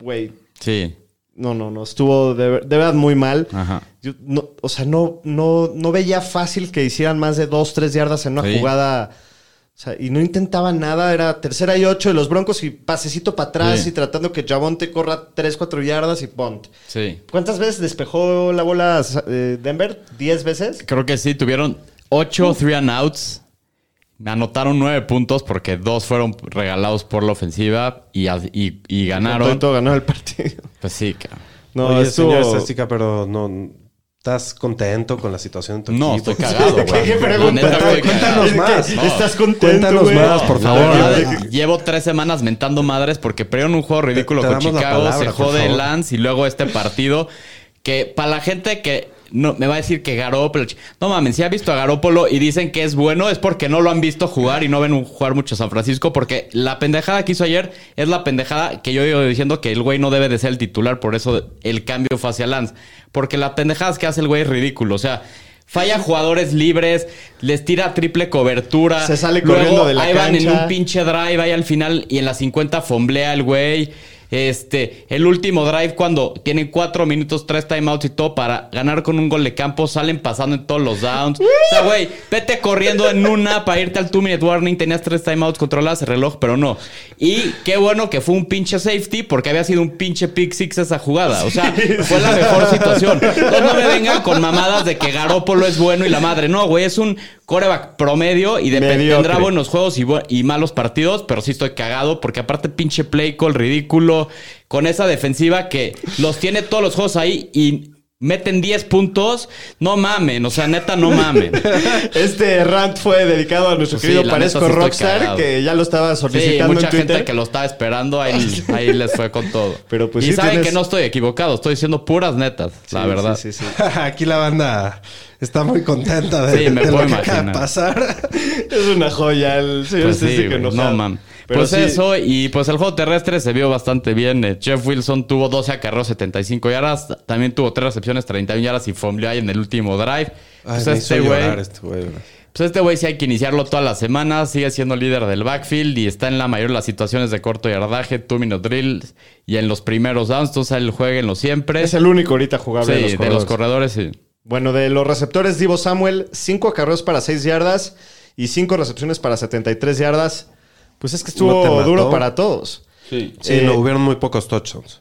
B: Güey,
C: Sí.
B: no, no, no. Estuvo de, de verdad muy mal.
C: Ajá.
B: Yo no- o sea, no, no, no veía fácil que hicieran más de dos, tres yardas en una
C: Sí.
B: jugada. O sea, y no intentaban nada. Era tercera y ocho de los Broncos y pasecito para atrás
C: Sí.
B: y tratando que Javonte corra tres, cuatro yardas y punt.
C: Sí.
B: ¿Cuántas veces despejó la bola eh, Denver? ¿Diez veces?
C: Creo que sí. Tuvieron 8 three and outs. Me anotaron 9 puntos porque dos fueron regalados por la ofensiva y, y,
B: todo
C: ganaron.
B: y todo ganó el partido.
C: Pues sí, cabrón.
B: No,
D: Oye,
B: estuvo...
D: señor estadística, pero no... ¿Estás contento con la situación en tu
C: No,
D: equipo?
C: estoy cagado, güey.
B: ¿Qué
C: La
B: pregunta?
C: neta,
D: Cuéntanos
C: cagado.
D: más.
C: No.
B: ¿Estás contento,
D: Cuéntanos
B: güey?
D: más, por favor.
C: verdad, llevo tres semanas mentando madres porque perdieron un juego ridículo
D: Te- te
C: con Chicago,
D: palabra,
C: se jode. Lance y luego este partido que para la gente que no, me va a decir que Garópolo... No mames, si ha visto a Garópolo y dicen que es bueno es porque no lo han visto jugar y no ven jugar mucho a San Francisco porque la pendejada que hizo ayer es la pendejada que yo iba diciendo que el güey no debe de ser el titular, por eso el cambio fue hacia Lance. Porque la pendejada que hace el güey es ridículo, o sea... Falla jugadores libres, les tira triple cobertura.
B: Se sale
C: Luego,
B: corriendo de la
C: ahí van en
B: cancha.
C: un pinche drive ahí al final y en la 50 fomblea el güey. Este, el último drive cuando tienen cuatro minutos, tres timeouts y todo para ganar con un gol de campo, salen pasando en todos los downs. O sea, güey, vete corriendo en una para irte al two minute warning, tenías tres timeouts, controlabas el reloj, pero no. Y qué bueno que fue un pinche safety porque había sido un pinche pick six esa jugada. O sea, fue la mejor situación. Entonces no me vengan con mamadas de que Garópolo es bueno y la madre. No, güey, es un coreback promedio y de
B: Mediocre.
C: tendrá buenos juegos y, bu- y malos partidos, pero sí estoy cagado porque aparte pinche play call ridículo con esa defensiva que los tiene todos los juegos ahí y meten 10 puntos, no mamen, o sea, neta no mamen.
B: Este rant fue dedicado a nuestro
C: Sí,
B: querido Parezco
C: sí
B: Rockstar, que ya lo estaba
C: Sí,
B: solicitando
C: mucha
B: en Twitter.
C: gente que lo estaba esperando, ahí, ahí les fue con todo.
B: Pero pues
C: y
B: sí
C: saben
B: tienes-
C: que no estoy equivocado, estoy diciendo puras netas, la
B: Sí,
C: verdad.
B: sí, sí, sí.
D: Aquí la banda está muy contenta de,
C: Sí, me
D: de lo
C: puedo
D: que acaba de pasar.
B: Es una joya el señor
C: Pues sí,
B: enojado.
C: no man.
B: Pero
C: pues
B: sí,
C: eso, y pues el juego terrestre se vio bastante bien. Eh, Jeff Wilson tuvo 12 acarreos, 75 yardas. También tuvo 3 recepciones, 31 yardas y fumbleó ahí en el último drive.
D: Ay,
C: Pues este güey,
D: este güey.
C: pues este güey sí hay que iniciarlo todas las semanas. Sigue siendo líder del backfield y está en la mayoría de las situaciones de corto yardaje, two minute drills y en los primeros downs. Entonces él jueguenlo siempre.
B: Es el único ahorita
C: sí,
B: jugable de los
C: de
B: corredores.
C: los corredores, sí.
B: Bueno, de los receptores, Divo Samuel, 5 acarreos para 6 yardas y 5 recepciones para 73 yardas. Pues es que
D: ¿No te
B: estuvo duro para todos.
C: Sí.
D: Sí,
B: Eh,
D: no, hubieron muy pocos touchdowns.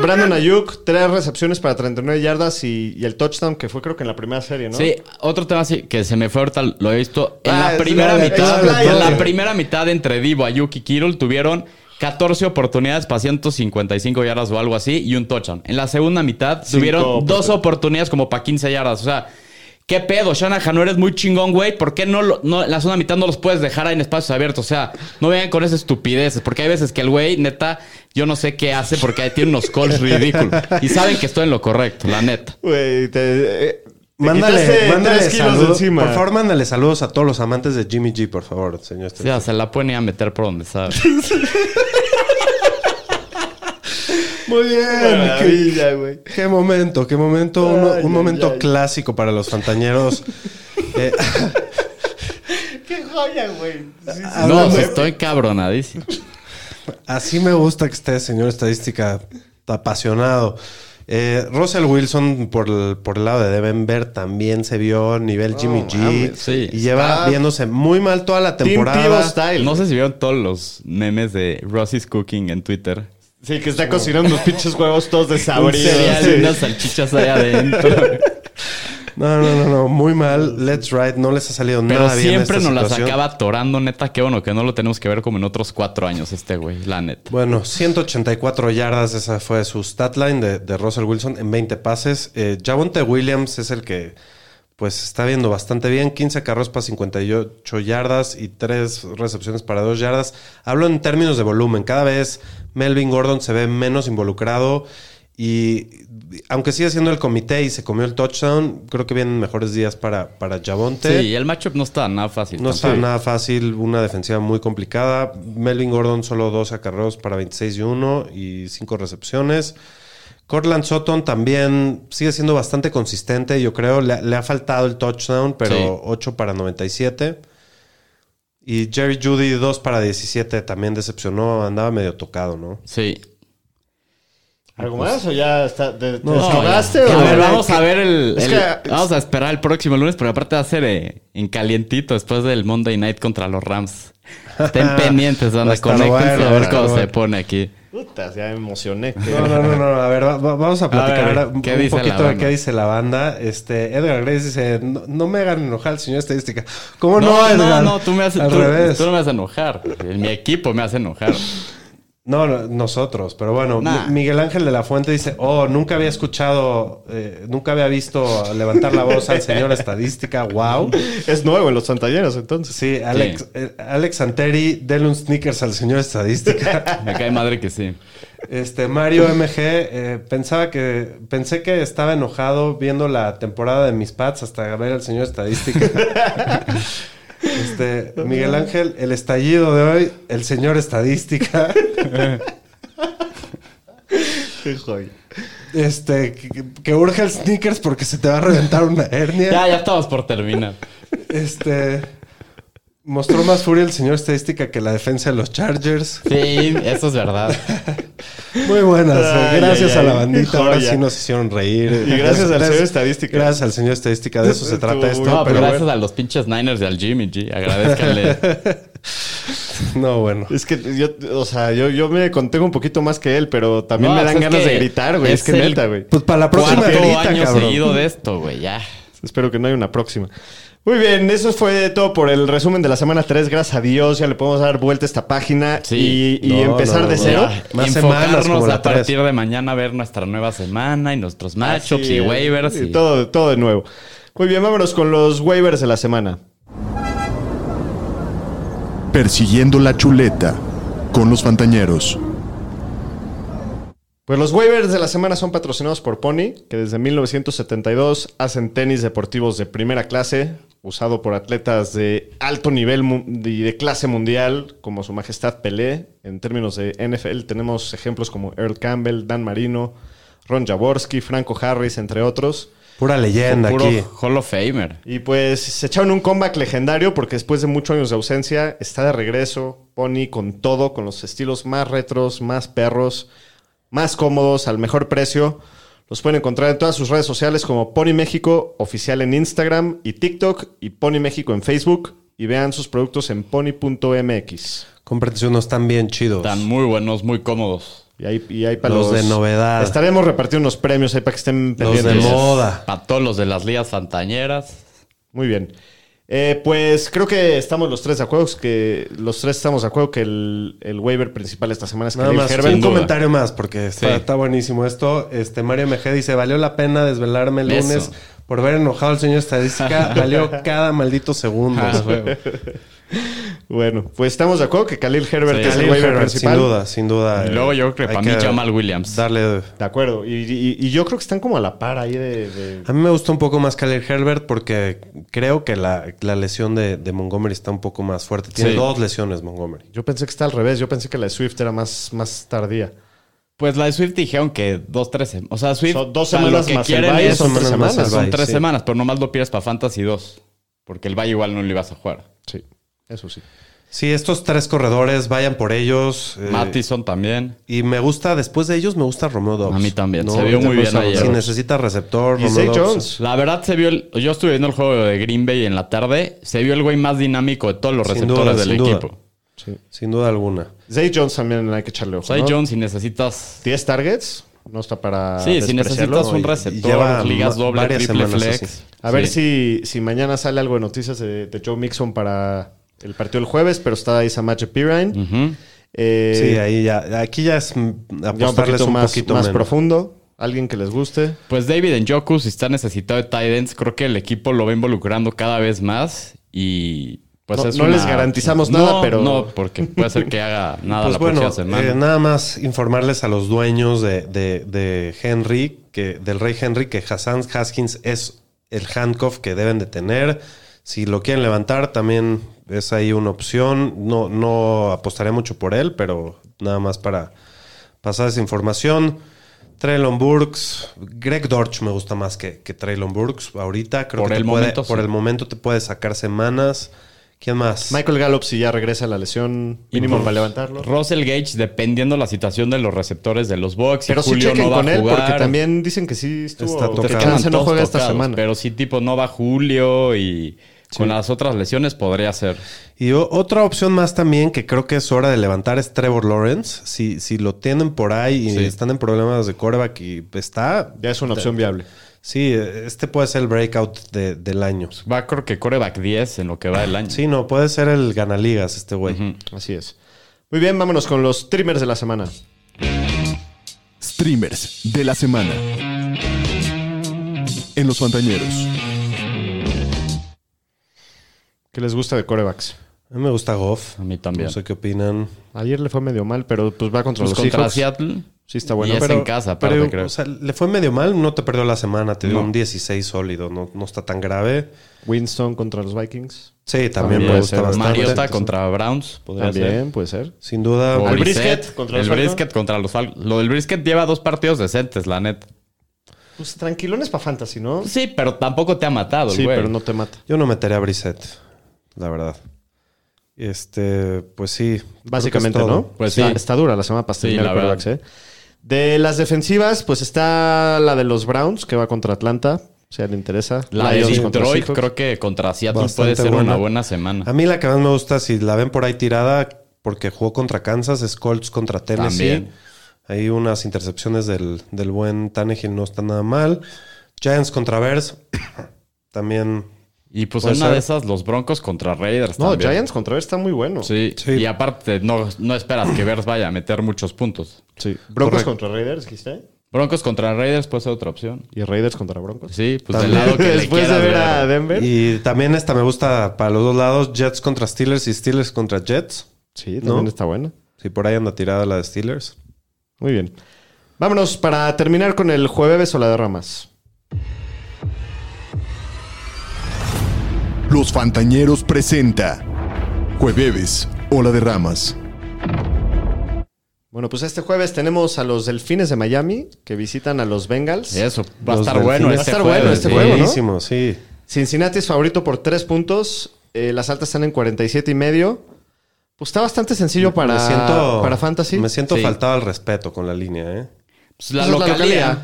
B: Brandon Ayuk, tres recepciones para 39 yardas y, y el touchdown que fue creo que en la primera serie, ¿no?
C: Sí, otro tema sí, que se me fue ahorita, lo he visto. En
B: Ah,
C: la primera
B: la-
C: mitad,
B: la-
C: en la primera mitad entre Divo, Ayuk y Kittle tuvieron 14 oportunidades para 155 yardas o algo así y un touchdown. En la segunda mitad
B: Cinco
C: tuvieron dos
B: oportunidades.
C: oportunidades como para 15 yardas. O sea, ¿qué pedo? Shanahan, no eres muy chingón, güey. ¿Por qué no, lo- no la segunda mitad no los puedes dejar ahí en espacios abiertos? O sea, no vengan con esas estupideces. Porque hay veces que el güey, neta, yo no sé qué hace porque tiene unos calls ridículos. Y saben que estoy en lo correcto, la neta.
B: Güey, te, eh,
D: Mándale, mándale
B: tres kilos de
D: saludos.
B: encima.
D: Por favor, mándale saludos a todos los amantes de Jimmy G, por favor, señor.
C: O sea, se la pueden ir a meter por donde sabe.
D: Muy bien. qué,
B: Maravilla, güey.
D: qué momento, qué momento.
B: Ay,
D: un
B: ay,
D: momento
B: ay.
D: clásico para los fantañeros. Eh,
B: Qué joya, güey. Sí, sí,
C: No, estoy cabronadísimo.
D: así me gusta que esté, señor estadística, apasionado. Eh, Russell Wilson, por el, por el lado de Denver, también se vio nivel Jimmy G.
B: mames,
C: sí.
D: y lleva viéndose muy mal toda la
B: Team Pivo
D: temporada.
B: style.
C: No sé si vieron todos los memes de Rossy's Cooking en Twitter.
B: Sí, que está cocinando unos pinches huevos todos desabridos.
C: y unas salchichas ahí adentro.
D: No, no, no, no, muy mal. Let's Ride, no les ha salido
C: Pero
D: nada bien.
C: siempre
D: esta
C: nos las acaba atorando, neta. Qué bueno que no lo tenemos que ver como en otros cuatro años este güey, la neta.
D: Bueno, 184 yardas, esa fue su stat line de, de Russell Wilson en 20 pases. Eh, Javonte Williams es el que pues está viendo bastante bien. 15 carros para 58 yardas y 3 recepciones para 2 yardas. Hablo en términos de volumen. Cada vez Melvin Gordon se ve menos involucrado y aunque sigue siendo el comité y se comió el touchdown, creo que vienen mejores días para, para Javonte.
C: Sí, el matchup no está nada fácil.
D: No está nada fácil, una defensiva muy complicada. Melvin Gordon solo 12 acarreos para 26 y 1 y 5 recepciones. Cortland Sutton también sigue siendo bastante consistente, yo creo. Le, le ha faltado el touchdown, pero
C: Sí.
D: 8 para 97. Y Jerry Judy 2 para 17 también decepcionó, andaba medio tocado, ¿no?
C: Sí.
B: ¿Algo más o ya está? ¿Te, te
C: No,
B: descargaste
C: ya.
B: o-
C: a ver, vamos a ver el,
B: Es
C: el-
B: que-
C: Vamos a esperar el próximo lunes, pero aparte va a ser eh, en calientito después del Monday Night contra los Rams. Estén pendientes, donde conéctense
D: bueno,
C: a ver cómo se pone aquí.
B: Puta, ya me emocioné.
D: No, no, no, no. A ver, va- va- vamos a platicar
C: ver,
D: un,
C: ¿qué
D: un
C: dice la
D: poquito de qué dice la banda. Este, Edgar Grace dice, no, no me hagan enojar, señor estadística. ¿Cómo no,
C: No, no,
D: Edgar?
C: no, tú me haces,
D: Al
C: tú,
D: revés.
C: tú no me haces enojar. Mi equipo me hace enojar.
D: No, no, nosotros. Pero bueno,
C: Nah.
D: Miguel Ángel de la Fuente dice, oh, nunca había escuchado, eh, nunca había visto levantar la voz al señor estadística. Wow.
B: Es nuevo en los santalleros, entonces.
D: Sí, Alex, eh, Alex Anteri, denle un sneakers al señor estadística.
C: Me cae madre que sí.
D: Este, Mario MG, eh, pensaba que, pensé que estaba enojado viendo la temporada de mis Pats hasta ver al señor estadística. Este, Miguel Ángel, el estallido de hoy, el señor estadística.
B: Qué joya.
D: Este, que, que urge el sneakers porque se te va a reventar una hernia.
C: Ya, ya estamos por terminar.
D: Este, mostró más furia el señor estadística que la defensa de los Chargers.
C: Sí, eso es verdad.
D: Muy buenas, eh,
B: Ay,
D: gracias
B: ay,
D: a la bandita. Ahora sí nos hicieron reír.
B: Y gracias al señor estadística.
D: Gracias al señor estadística, de eso se trata esto.
C: No, pero
D: pero
C: gracias a los pinches Niners y al Jimmy G. Agradezcanle.
D: No, bueno.
B: Es que yo, o sea, yo, yo me contengo un poquito más que él, pero también
C: No,
B: me dan
C: pues es
B: ganas
C: que
B: de gritar, güey. Es,
C: es
B: que
C: el-
B: neta, güey.
D: Pues para la próxima
C: Cuarto
D: grita,
C: año
D: cabrón.
C: seguido de esto, güey, ya.
B: Espero que no haya una próxima. Muy bien, eso fue todo por el resumen de la semana 3. Gracias a Dios, ya le podemos dar vuelta a esta página
C: Sí.
B: y, y
D: No,
B: empezar
D: no,
B: de cero.
C: Ya,
D: Más semanas
C: enfocarnos
D: como la
C: a partir de mañana a ver nuestra nueva semana y nuestros matchups y waivers.
B: Y
C: y-
B: todo, todo de nuevo. Muy bien, vámonos con los waivers de la semana.
A: Persiguiendo la chuleta con los Fantañeros.
B: Pues los waivers de la semana son patrocinados por Pony, que desde 1972 hacen tenis deportivos de primera clase, usado por atletas de alto nivel y de clase mundial, como su majestad Pelé. En términos de NFL tenemos ejemplos como Earl Campbell, Dan Marino, Ron Jaworski, Franco Harris, entre otros.
D: Pura leyenda
C: Puro
D: aquí.
C: Hall of Famer.
B: Y pues se echaron un comeback legendario porque después de muchos años de ausencia está de regreso Pony con todo, con los estilos más retros, más perros, más cómodos, al mejor precio. Los pueden encontrar en todas sus redes sociales como Pony México oficial en Instagram y TikTok y Pony México en Facebook. y vean sus productos en pony.mx.
D: Cómprense unos tan bien chidos.
C: Están muy buenos, muy cómodos.
B: Y ahí, y ahí para
D: Los
B: los,
D: de novedad.
B: Estaremos repartiendo unos premios ahí para que estén
D: Los de
B: pendientes.
D: moda.
C: Para todos los de las ligas fantañeras.
B: Muy bien. Eh, pues creo que estamos los tres de acuerdo, que los tres estamos de acuerdo que el, el waiver principal esta semana es
D: Nada
B: Khalil
D: más,
B: Herbert.
D: un
C: duda.
D: comentario más, porque está,
C: Sí.
D: está buenísimo esto. Este Mario MG dice: Valió la pena desvelarme el
C: Eso.
D: lunes por ver enojado al señor estadística. Valió cada maldito segundo.
C: Ah.
B: Bueno, pues estamos de acuerdo que Khalil Herbert
C: Sí.
B: es el waiver principal.
D: sin duda, sin duda.
C: Y luego yo creo que para mí Jamal Williams.
D: Darle.
B: De acuerdo. Y, y- y yo creo que están como a la par ahí de... de-
D: A mí me gusta un poco más Khalil Herbert porque creo que la, la lesión de, de Montgomery está un poco más fuerte. Tiene
C: Sí.
D: dos lesiones Montgomery.
B: Yo pensé que está al revés. Yo pensé que la de Swift era más, más tardía.
C: Pues la de Swift dijeron que dos, tres semanas. O sea, Swift.
B: Son dos
C: o sea,
B: semanas
C: lo que
B: más
C: quieren es-
B: son
D: tres semanas
C: Son tres
D: sí.
C: semanas, pero nomás lo pierdes para Fantasy 2. Porque el bye igual no lo ibas a jugar.
B: Sí, eso sí.
D: Sí, estos tres corredores, vayan por ellos. eh,
C: Mattison también.
D: Y me gusta, después de ellos, me gusta Romeo Dobbs.
C: A mí también,
D: ¿No?
C: se vio muy bien ayer.
D: Si necesita receptor,
B: Y
D: Romeo Dobbs.
B: Jones.
C: La verdad se vio el, yo estuve viendo el juego de Green Bay en la tarde, se vio el güey más dinámico de todos los
D: Sin
C: receptores
D: duda,
C: del
D: sin duda.
C: equipo.
B: Sí.
D: Sin duda alguna.
B: Zay Jones también hay que echarle ojo.
C: Zay
B: ¿no?
C: Jones si necesitas
B: 10 targets. No está para
C: Sí, si necesitas un receptor, ligas doble, triple flex.
D: así.
B: A ver
C: Sí.
B: si, si mañana sale algo de noticias de, de Joe Mixon para el partido del jueves, pero está ahí Samaje Pirine.
C: Ujú.
B: Eh,
D: sí, ahí ya. Aquí ya es
B: ya un
D: apostarles
B: poquito
D: un
B: más,
D: poquito
B: más profundo. Alguien que les guste.
C: Pues David Njoku, si está necesitado de tight ends, creo que el equipo lo va involucrando cada vez más y pues
B: No-
C: es
B: no
C: una-
B: les garantizamos nada,
C: No,
B: pero-
C: No, porque puede ser que haga nada
D: Pues
C: la
D: bueno,
C: próxima semana.
D: eh, nada más informarles a los dueños de, de- de Henry, que, del rey Henry, que Hassan Haskins es el handcuff que deben de tener. Si lo quieren levantar, también es ahí una opción. No, no apostaré mucho por él, pero nada más para pasar esa información. Traylon Burks, Greg Dortch me gusta más que, que Traylon Burks ahorita. Creo
C: Por
D: que te
C: el
D: puede-
C: momento,
D: por
C: sí.
D: el momento te puede sacar semanas. ¿Quién más?
B: Michael Gallup, si ya regresa a la lesión, mínimo para levantarlo.
C: Russell Gage, dependiendo la situación de los receptores de los Bucks,
B: Pero
C: y
B: sí
C: Julio
B: chequen
C: no va
B: con
C: a
B: él,
C: jugar.
B: porque también dicen que sí estuvo.
D: Está tocado.
B: no juega esta
C: tocados,
B: semana.
C: Pero sí, tipo, no va Julio y con las otras lesiones podría ser.
D: Y o- otra opción más también que creo que es hora de levantar es Trevor Lawrence. Si, si lo tienen por ahí y
C: Sí.
D: están en problemas de coreback y está...
B: Ya es una opción viable.
D: Sí, este puede ser el breakout de- del año.
C: Va, creo que coreback 10 en lo que va del año.
D: Sí, no, puede ser el ganaligas este güey.
B: Así es. Muy bien, vámonos con los streamers de la semana.
A: Streamers de la semana. En los Fantañeros.
B: ¿Qué les gusta de corebacks?
D: A mí me gusta Goff.
C: A mí también.
D: No sé qué opinan.
B: Ayer le fue medio mal, pero pues va contra
C: Pues
B: los
C: contra
B: Seahawks.
C: Seattle.
B: Sí está bueno.
C: y es
B: pero-
C: en casa, aparte,
D: Pero,
C: creo.
D: o sea, le fue medio mal, no te perdió la semana, te dio un 16 sólido, no, no está tan grave.
B: Winston contra los Vikings.
D: Sí, también,
B: También
D: me
B: puede
D: gusta
B: ser.
D: bastante.
C: Mariota contra Browns. Podría ser.
B: También puede ser.
D: Sin duda.
C: O
B: Al
C: Brissett,
B: brisket contra
C: el
B: los Falcons.
C: brisket contra los Falcons. Lo del brisket lleva dos partidos decentes, la neta.
B: Pues tranquilones para fantasy, ¿no?
C: Sí, pero tampoco te ha matado, el
B: Sí,
C: güey.
B: pero no te mata.
D: Yo no metería a Brissett, la verdad. Este, pues sí.
B: Básicamente. ¿no?
C: Pues
B: está,
C: sí.
B: está dura la semana
C: Sí, la
B: quarterbacks, ¿eh? De las defensivas, pues está la de los Browns, que va contra Atlanta. Si a alguien le interesa.
C: La de
B: Lions contra
C: Detroit creo que contra Seattle
D: Bastante
C: puede ser
D: buena.
C: una buena semana.
D: A mí la que más me gusta, si la ven por ahí tirada, porque jugó contra Kansas, es Colts contra Tennessee.
C: También.
D: Hay unas intercepciones del, del buen Tannehill, no está nada mal. Giants contra Bears, también.
C: Y pues en una
D: ser.
C: de esas, los Broncos contra Raiders
B: No,
C: también.
B: Giants contra Bears está muy bueno.
C: Sí.
D: Sí.
C: Y aparte, no, no esperas que Bears vaya a meter muchos puntos.
B: Sí. Broncos
D: Correcto.
B: contra Raiders, dijiste.
C: Broncos contra Raiders puede ser otra opción.
B: Y Raiders contra Broncos.
C: Sí, pues del
D: También.
C: lado que le
B: Después de ver a Denver.
D: Y también esta me gusta para los dos lados, Jets contra Steelers y Steelers contra Jets.
B: Sí, también
D: ¿No?
B: está buena.
D: Si por ahí anda tirada la de Steelers.
B: Muy bien. Vámonos para terminar con el jueves o la de ramas.
A: Los Fantañeros presenta Jueves Ola de Ramas.
B: Bueno, pues este jueves tenemos a los Delfines de Miami que visitan a los Bengals.
C: Eso, va a estar bueno
D: Delfines.
C: este
B: Va a estar
C: jueves,
B: bueno este
C: sí.
B: juego, ¿no?
D: Buenísimo, sí.
B: Cincinnati es favorito por tres puntos. Eh, las altas están en 47 y medio. Pues está bastante sencillo para,
D: me siento,
B: para Fantasy.
D: Me siento
C: Sí.
D: faltado al respeto con la línea, ¿eh?
C: Pues la
B: Pues.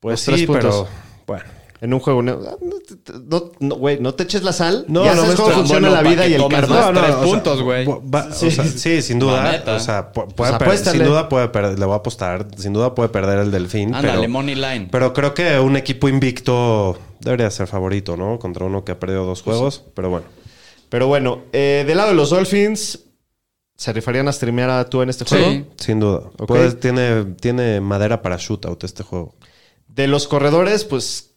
D: Pues
B: Los tres
D: sí,
B: puntos.
D: pero bueno.
B: En un juego. No, no, no, güey, no te eches la sal.
D: No,
B: ya
D: no
B: sabes cómo funciona
C: bueno,
B: la vida y el karma.
D: No, no,
C: tres
D: o sea,
C: puntos, güey.
D: va- o sea, sí, sin duda. O sea, pu- puede
B: Pues
D: per-
B: apuéstale.
D: sin duda puede perder. Le voy a apostar. Sin duda puede perder el delfín.
C: Ándale, money line.
D: pero creo que un equipo invicto debería ser favorito, ¿no? Contra uno que ha perdido dos
B: Pues
D: juegos. Pero bueno.
B: Pero bueno, eh, del lado de los Dolphins, ¿se rifarían a streamear a tú en este
C: Sí.
B: juego?
D: Sin duda.
B: Ok.
D: Puedes- tiene, tiene madera para shootout este juego.
B: De los corredores, pues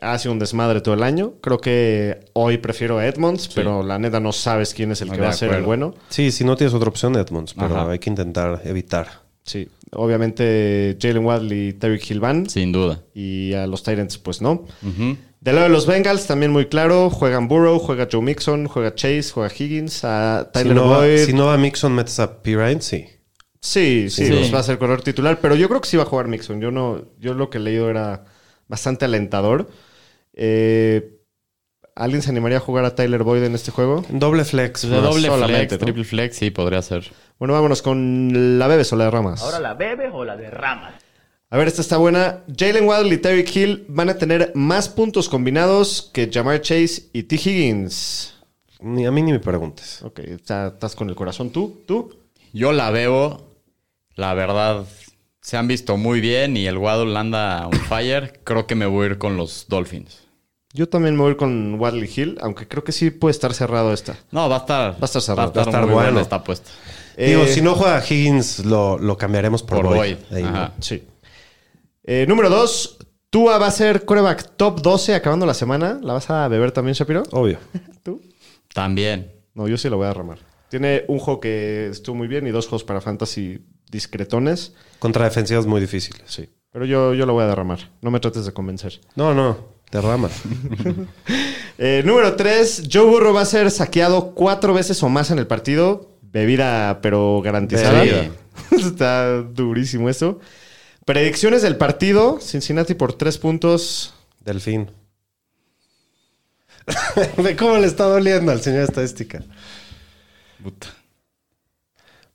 B: ha sido un desmadre todo el año. Creo que hoy prefiero a Edmonds, pero la neta no sabes quién es el que va a ser el bueno.
D: Sí, si no tienes otra opción, Edmonds. Pero
C: Ajá.
D: hay que intentar evitar.
B: Sí, obviamente Jalen Waddle y Hill van.
C: Sin duda.
B: Y a los Titans, pues no.
C: Ujú.
B: Del lado de los Bengals, también muy claro. Juegan Burrow, juega Joe Mixon, juega Chase, juega Higgins, a
D: Si
B: Tyler
D: no, va,
B: Boyd.
D: si no va Mixon, metes a Pirine, sí.
B: Sí, sí,
C: Sí.
B: pues va a ser corredor titular, pero yo creo que sí va a jugar Mixon. Yo no, yo lo que he leído era bastante alentador. Eh, ¿Alguien se animaría a jugar a Tyler Boyd en este juego?
D: Doble flex.
C: Pues de doble flex,
B: ¿no?
C: triple flex, sí, podría ser.
B: Bueno, vámonos con la bebes o la de ramas.
F: ¿Ahora la bebes o la derramas?
B: A ver, esta está buena. Jalen Waddle y Tyreek Hill van a tener más puntos combinados que Jamar Chase y T. Higgins.
D: Ni a mí ni me preguntes.
B: Ok, está- estás con el corazón tú, tú.
C: Yo la veo, la verdad, se han visto muy bien y el Waddle anda on fire. Creo que me voy a ir con los Dolphins.
B: Yo también me voy con Waddle y Hill, aunque creo que sí puede estar cerrado esta.
C: No, va a estar.
B: Va a estar cerrado.
C: Va a estar,
D: Va a estar
C: muy
D: bueno.
C: buena esta apuesta.
D: Digo,
B: Eh,
D: si no juega Higgins, lo, lo cambiaremos por,
C: Por
D: Boyd.
C: Boyd.
D: Ahí, ¿no?
C: Ajá.
B: Sí. Eh, número dos, Tua va a ser coreback top 12 acabando la semana. ¿La vas a beber también, Shapiro?
D: Obvio.
B: ¿Tú?
C: También.
B: No, yo sí lo voy a derramar. Tiene un juego que estuvo muy bien y dos juegos para fantasy discretones.
D: Contra defensivas muy difíciles.
B: Sí. Pero yo, yo lo voy a derramar. No me trates de convencer.
D: No, no. Derrama.
B: Eh, número 3. Joe Burrow va a ser saqueado cuatro veces o más en el partido. Bebida, pero garantizada.
C: Bebida.
B: Está durísimo eso. Predicciones del partido. Cincinnati por tres puntos.
D: Delfín. Ve cómo le está doliendo al señor estadística.
C: Puta.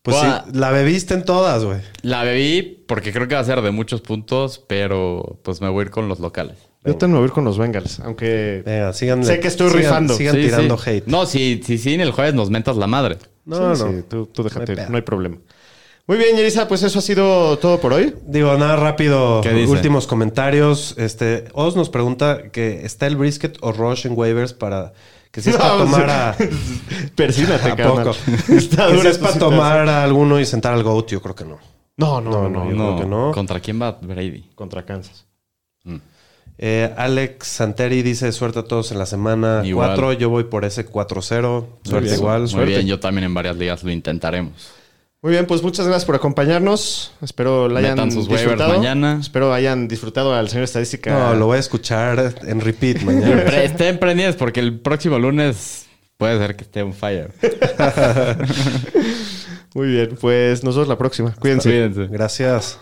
D: Pues sí, la bebiste en todas, güey.
C: La bebí porque creo que va a ser de muchos puntos, pero pues me voy a ir con los locales.
B: Yo tengo que ir con los Bengals. Aunque
D: Venga, sigan.
B: Sé que estoy
D: sigan-
B: rifando.
D: Sigan
C: Sí,
D: tirando
C: sí.
D: hate.
C: No, si, si, si en el jueves nos mentas la madre.
D: No,
B: Sí,
D: no.
B: sí, tú, tú déjate,
D: No hay
B: no hay,
D: pedo.
B: problema. Muy bien, Yerisa, pues eso ha sido todo por hoy.
D: Digo, nada rápido. Últimos comentarios. Este, Oz nos pregunta que está el brisket o Rush en waivers para que si es para tomar a.
B: Persínate,
D: ¿A
B: carnal.
D: poco?
B: Está
D: Que si
B: dura
D: es para tomar a alguno y sentar al GOAT, yo creo que no.
B: No, no, no.
D: No,
B: no,
D: yo creo que no.
C: ¿Contra quién va Brady?
B: Contra Kansas.
D: Eh, Alex Santeri dice suerte a todos en la semana
C: Igual.
D: 4. Yo voy por ese 4-0. Suerte
B: bien.
D: igual.
C: Muy
D: Suerte.
C: bien, yo también en varias ligas lo intentaremos.
B: Muy bien, pues muchas gracias por acompañarnos. Espero la hayan
C: Metan sus waivers
B: disfrutado.
C: mañana.
B: Espero hayan disfrutado al señor estadística.
D: No, lo voy a escuchar en repeat mañana.
C: Estén prendidos porque el próximo lunes puede ser que esté on fire.
B: Muy bien, pues nos vemos la próxima. Cuídense.
C: Cuídense.
D: Gracias.